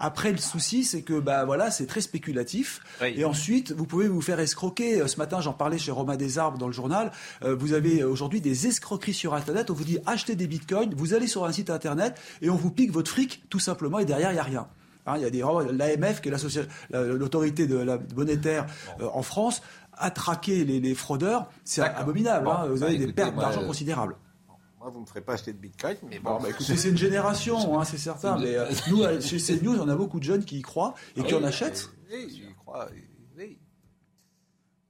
Après, le souci, c'est que bah voilà, c'est très spéculatif. Et ensuite, vous pouvez vous faire escroquer. Euh, Ce matin, j'en parlais chez Romain Desarbes dans le journal. Euh, vous avez aujourd'hui des escroqueries sur Internet. On vous dit achetez des bitcoins. Vous allez sur un site Internet et on vous pique votre fric tout simplement. Et derrière, il y a rien. Hein, Il y a des l'AMF, qui est la- l'autorité de la monétaire euh, en France, a traqué les, les fraudeurs. C'est abominable. Bon, hein. Vous bah, avez des écoutez, pertes d'argent euh, considérables. Moi, vous ne me ferez pas acheter de bitcoin, mais Bon, bah, écoutez, c'est une génération, hein, c'est certain. Mais euh, nous, euh, chez CNews, on a beaucoup de jeunes qui y croient et qui en achètent. Oui, j'y crois. oui.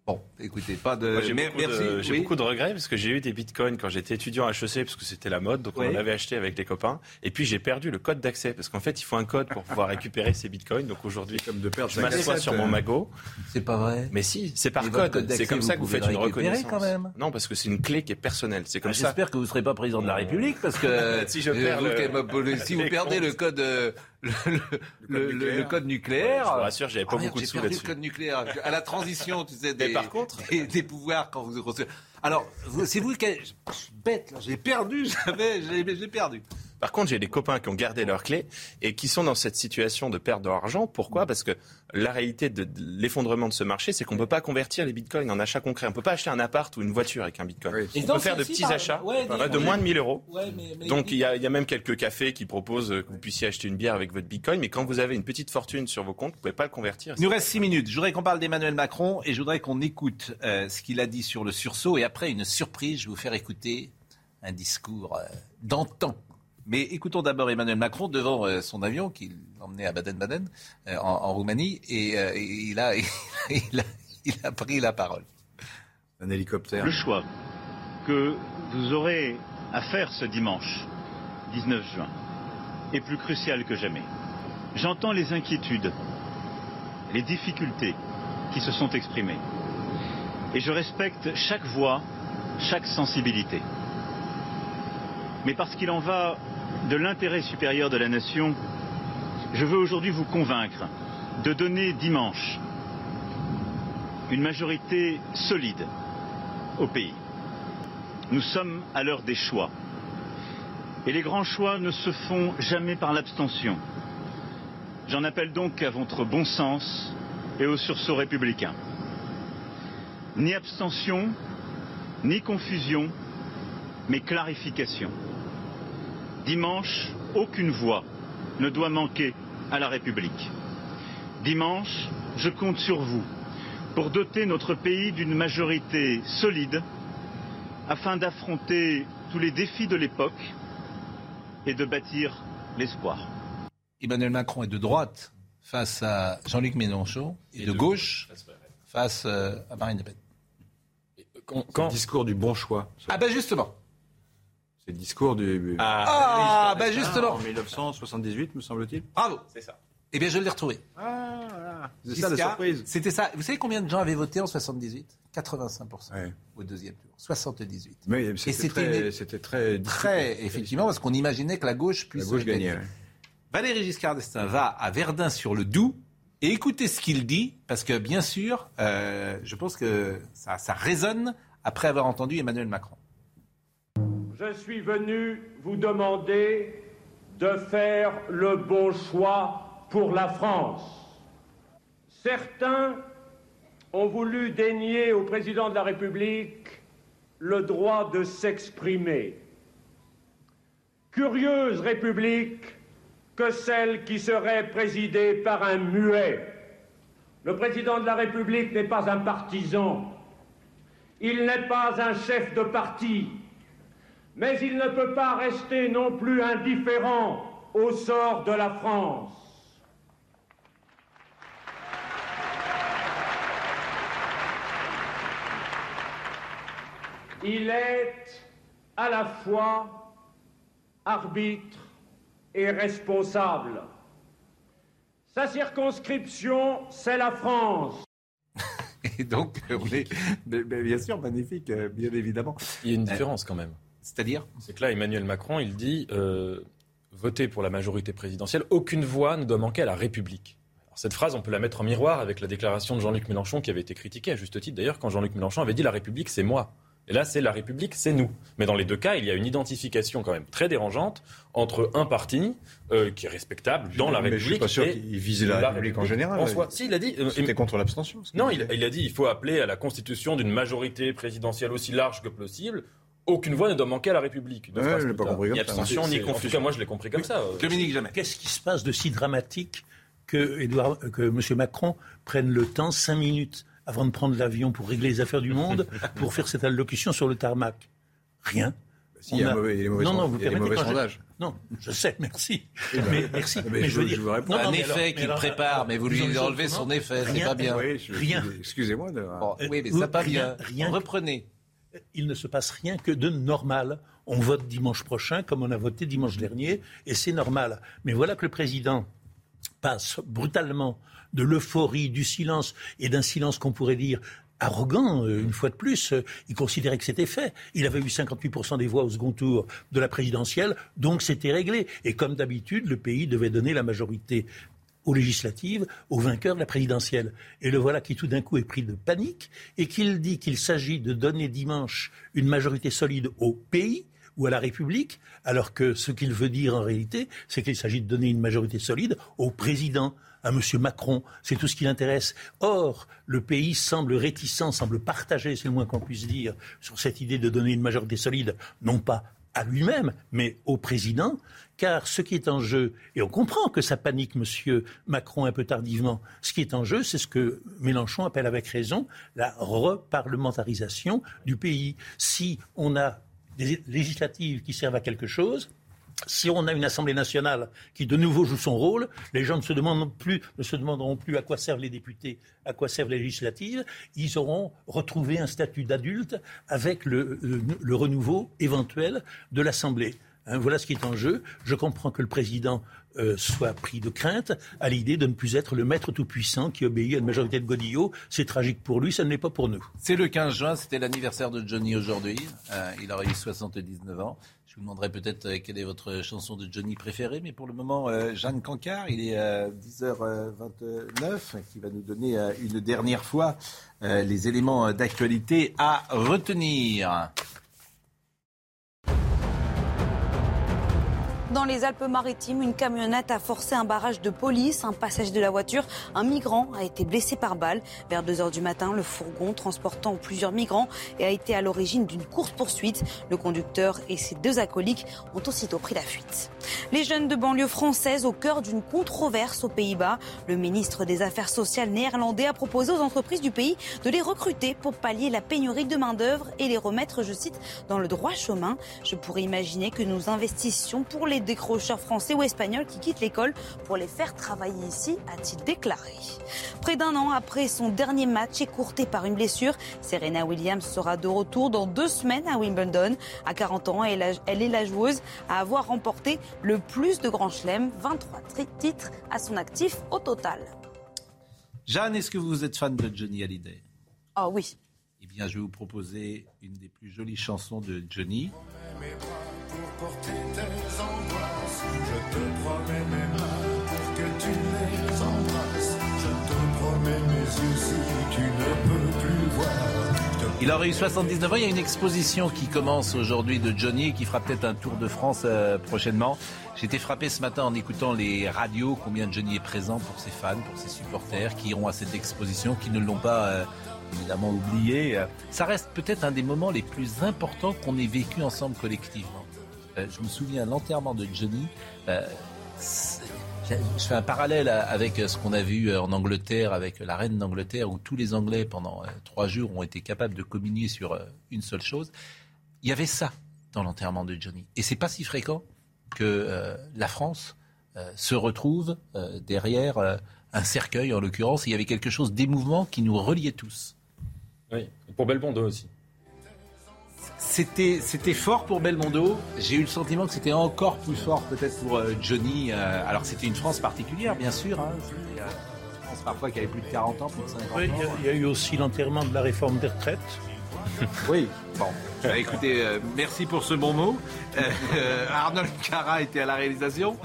Bon, écoutez, pas de. J'ai beaucoup, de, merci. j'ai Oui. beaucoup de regrets parce que j'ai eu des bitcoins quand j'étais étudiant à HEC parce que c'était la mode, donc on Oui. en avait acheté avec les copains. Et puis j'ai perdu le code d'accès parce qu'en fait il faut un code pour pouvoir récupérer ces bitcoins. Donc aujourd'hui, comme de perdre je m'assois sur euh. mon magot. C'est pas vrai. Mais si, c'est par Et code. code C'est comme vous ça que vous faites le une reconnaissance. quand même. Non, parce que c'est une clé qui est personnelle. C'est comme Ah, ça. J'espère que vous ne serez pas président de la République parce que <laughs> Si je euh, perds vous, le- si <laughs> vous perdez comptes. le code, euh, <laughs> le, le- le- le code nucléaire. Ouais, je vous rassure, j'avais pas Ah, beaucoup de sous là-dessus. le code nucléaire à la transition, tu sais, des, par contre- <laughs> des, des pouvoirs quand vous. Alors, c'est vous qui, je suis bête, là, j'ai perdu, <laughs> j'avais, j'ai perdu. Par contre, j'ai des copains qui ont gardé leurs clés et qui sont dans cette situation de perte de leur argent. Pourquoi Parce que la réalité de, l'effondrement de ce marché, c'est qu'on ne peut pas convertir les bitcoins en achats concrets. On ne peut pas acheter un appart ou une voiture avec un bitcoin. Et On peut faire de petits par- achats ouais, de moins de 1000 euros. Ouais, mais- mais- Donc il y, a, il y a même quelques cafés qui proposent que vous puissiez acheter une bière avec votre bitcoin. Mais quand vous avez une petite fortune sur vos comptes, vous ne pouvez pas le convertir. Il nous reste six minutes. Je voudrais qu'on parle d'Emmanuel Macron et je voudrais qu'on écoute euh, ce qu'il a dit sur le sursaut. Et après, une surprise, je vais vous faire écouter un discours euh, d'antan. Mais écoutons d'abord Emmanuel Macron devant euh, son avion qu'il emmenait à Baden-Baden, euh, en, en Roumanie, et, euh, et il, a, <laughs> il, a, il a pris la parole. Un hélicoptère. Le choix que vous aurez à faire ce dimanche 19 juin est plus crucial que jamais. J'entends les inquiétudes, les difficultés qui se sont exprimées. Et je respecte chaque voix, chaque sensibilité. Mais parce qu'il en va de l'intérêt supérieur de la nation, je veux aujourd'hui vous convaincre de donner dimanche une majorité solide au pays. Nous sommes à l'heure des choix. Et les grands choix ne se font jamais par l'abstention. J'en appelle donc à votre bon sens et au sursaut républicain. Ni abstention, ni confusion, mais clarification. Dimanche, aucune voix ne doit manquer à la République. Dimanche, je compte sur vous pour doter notre pays d'une majorité solide afin d'affronter tous les défis de l'époque et de bâtir l'espoir. Emmanuel Macron est de droite face à Jean-Luc Mélenchon et, de, gauche face euh, à Marine Le Pen. C'est le discours du bon choix. Ah ben justement. C'est le discours du. Ah, ben justement. En 1978, me semble-t-il. Bravo. C'est ça. Eh bien, je l'ai retrouvé. Ah, voilà. C'est ça la surprise. C'était ça. Vous savez combien de gens avaient voté en 78 85% au deuxième tour. 78. Mais Et c'était très, une- c'était très, très effectivement parce qu'on imaginait que la gauche puisse La gauche gagner. gagnait, ouais. Valéry Giscard d'Estaing va à Verdun sur le Doubs et écoutez ce qu'il dit parce que bien sûr, euh, je pense que ça, ça résonne après avoir entendu Emmanuel Macron. Je suis venu vous demander de faire le bon choix pour la France. Certains ont voulu dénier au président de la République le droit de s'exprimer. Curieuse République que celle qui serait présidée par un muet. Le président de la République n'est pas un partisan. Il n'est pas un chef de parti. Mais il ne peut pas rester non plus indifférent au sort de la France. Il est à la fois arbitre et responsable. Sa circonscription, c'est la France. <laughs> Et donc, on est bien sûr magnifique, euh, bien évidemment. Il y a une différence quand même. C'est-à-dire C'est que là, Emmanuel Macron, il dit euh, voter pour la majorité présidentielle, aucune voix ne doit manquer à la République. Alors, cette phrase, on peut la mettre en miroir avec la déclaration de Jean-Luc Mélenchon qui avait été critiquée à juste titre d'ailleurs quand Jean-Luc Mélenchon avait dit la République, c'est moi. Et là, c'est la République, c'est nous. Mais dans les deux cas, il y a une identification quand même très dérangeante entre un parti euh, qui est respectable dans la Mais République. je suis pas sûr et qu'il visait la République en général. en soi. Si, il a dit. euh, C'était contre l'abstention. non, il a dit il faut appeler à la constitution d'une majorité présidentielle aussi large que possible. Aucune voix ne doit manquer à la République. Ouais, je pas compris comme Ni ça. abstention, ni confusion. En tout cas, moi, je l'ai compris comme ça. euh. Dominique Jamais. Qu'est-ce qui se passe de si dramatique que, Édouard, que M. Macron prenne le temps, cinq minutes avant de prendre l'avion pour régler les affaires du monde, <laughs> pour faire cette allocution sur le tarmac? Rien. Si, il y a mauvais- il y a des mauvais non, non, vous permettez, mauvais je- sondages. Non, je sais, merci. Eh ben, mais merci. mais mais je je veux vous- dire, je vous réponds. non, non, Un effet qu'il alors- prépare, mais vous lui enlevez son effet, c'est pas bien. Oui, je- Rien. Excusez-moi. de- Bon, oui, mais Vous- ça pas rien- bien. rien- Reprenez. Il ne se passe rien que de normal. On vote dimanche prochain comme on a voté dimanche dernier, et c'est normal. Mais voilà que le président passe brutalement de l'euphorie, du silence, et d'un silence qu'on pourrait dire arrogant, euh, une fois de plus. Il considérait que c'était fait. Il avait eu 58% des voix au second tour de la présidentielle, donc c'était réglé. Et comme d'habitude, le pays devait donner la majorité aux législatives, au vainqueur de la présidentielle. Et le voilà qui tout d'un coup est pris de panique et qu'il dit qu'il s'agit de donner dimanche une majorité solide au pays ou à la République, alors que ce qu'il veut dire en réalité, c'est qu'il s'agit de donner une majorité solide au président, à M. Macron. C'est tout ce qui l'intéresse. Or, le pays semble réticent, semble partagé, c'est le moins qu'on puisse dire, sur cette idée de donner une majorité solide, non pas à lui-même, mais au président, car ce qui est en jeu, et on comprend que ça panique M. Macron un peu tardivement, ce qui est en jeu, c'est ce que Mélenchon appelle avec raison la reparlementarisation du pays. Si on a des législatives qui servent à quelque chose, si on a une Assemblée nationale qui de nouveau joue son rôle, les gens ne se, demandent plus, ne se demanderont plus à quoi servent les députés, à quoi servent les législatives. Ils auront retrouvé un statut d'adulte avec le, le renouveau éventuel de l'Assemblée. Hein, voilà ce qui est en jeu. Je comprends que le président euh, soit pris de crainte à l'idée de ne plus être le maître tout-puissant qui obéit à une majorité de godillots. C'est tragique pour lui, ça ne l'est pas pour nous. C'est le 15 juin, c'était l'anniversaire de Johnny aujourd'hui. Euh, il aurait eu 79 ans. Je vous demanderai peut-être euh, quelle est votre chanson de Johnny préférée, mais pour le moment, Jeanne Cancard, il est euh, 10h29, qui va nous donner une dernière fois les éléments d'actualité à retenir. Dans les Alpes-Maritimes, une camionnette a forcé un barrage de police, un passage de la voiture. Un migrant a été blessé par balle. Vers 2 heures du matin, le fourgon transportant plusieurs migrants et a été à l'origine d'une course-poursuite. Le conducteur et ses deux acolytes ont aussitôt pris la fuite. Les jeunes de banlieue française au cœur d'une controverse aux Pays-Bas. Le ministre des Affaires sociales néerlandais a proposé aux entreprises du pays de les recruter pour pallier la pénurie de main-d'œuvre et les remettre, je cite, dans le droit chemin. Je pourrais imaginer que nous investissions pour les décrocheurs français ou espagnols qui quittent l'école pour les faire travailler ici, a-t-il déclaré. Près d'un an après son dernier match écourté par une blessure, Serena Williams sera de retour dans deux semaines à Wimbledon. À 40 ans, elle, est la joueuse à avoir remporté le plus de grands chelems, 23 tri- titres à son actif au total. Jeanne, est-ce que vous êtes fan de Johnny Hallyday? Ah oui. Eh bien, je vais vous proposer une des plus jolies chansons de Johnny. Pour porter tes angoisses. Je te promets mes mains pour que tu les embrasses. Je te promets mes yeux si tu ne peux plus voir. Je te Il aurait eu 79 ans. Il y a une exposition qui commence aujourd'hui de Johnny qui fera peut-être un tour de France euh, prochainement. J'ai été frappé ce matin en écoutant les radios combien Johnny est présent pour ses fans, pour ses supporters qui iront à cette exposition, qui ne l'ont pas euh, évidemment oublié. Euh, Ça reste peut-être un des moments les plus importants qu'on ait vécu ensemble collectivement. Euh, je me souviens l'enterrement de Johnny. euh, je fais un parallèle avec ce qu'on a vu en Angleterre avec la reine d'Angleterre où tous les Anglais pendant trois jours ont été capables de communier sur une seule chose. Il y avait ça dans l'enterrement de Johnny. Et c'est pas si fréquent que la France se retrouve derrière un cercueil en l'occurrence. Il y avait quelque chose d'émouvant qui nous reliait tous. Oui, pour Belmondo aussi. c'était, c'était fort pour Belmondo. J'ai eu le sentiment que c'était encore plus fort peut-être pour euh, Johnny. euh, alors c'était une France particulière, bien sûr. Hein. C'était, euh, une France parfois qui avait plus de 40 ans, plus de 50 Oui, il y a- ans. il y, a eu aussi l'enterrement de la réforme des retraites. <laughs> Oui, bon. Bah, écoutez, euh, merci pour ce bon mot. Euh, euh, Arnold Cara était à la réalisation.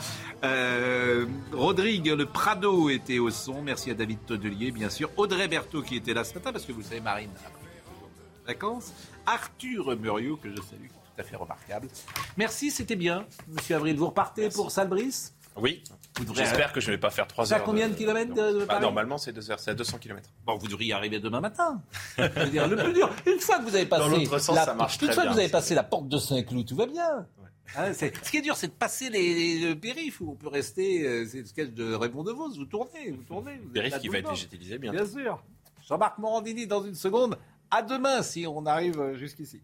Euh, Rodrigue Le Prado était au son. Merci à David Todelier, bien sûr. Audrey Berthaud qui était là ce matin, parce que vous savez, Marine a pris quelques vacances. Arthur Muriot, que je salue, qui est tout à fait remarquable. Merci, c'était bien. Monsieur Avril, vous repartez pour Salbris? Oui. J'espère que je ne vais pas faire 3 C'est à heures. combien de kilomètres de- de Bah, Normalement, c'est 2 heures. C'est à 200 km. Bon, vous devriez y arriver demain matin. <laughs> Je veux dire, le plus dur, une fois que vous avez passé, Dans l'autre sens, la, ça marche une très fois que vous avez passé la porte de Saint-Cloud, tout va bien. Hein, c'est- ce qui est dur, c'est de passer les, les- le périph' où on peut rester. euh, c'est le sketch de Raymond DeVos. Vous tournez, vous tournez. vous Périph' qui va être temps. végétalisé bientôt. Bien sûr. Jean-Marc Morandini dans une seconde. À demain si on arrive jusqu'ici.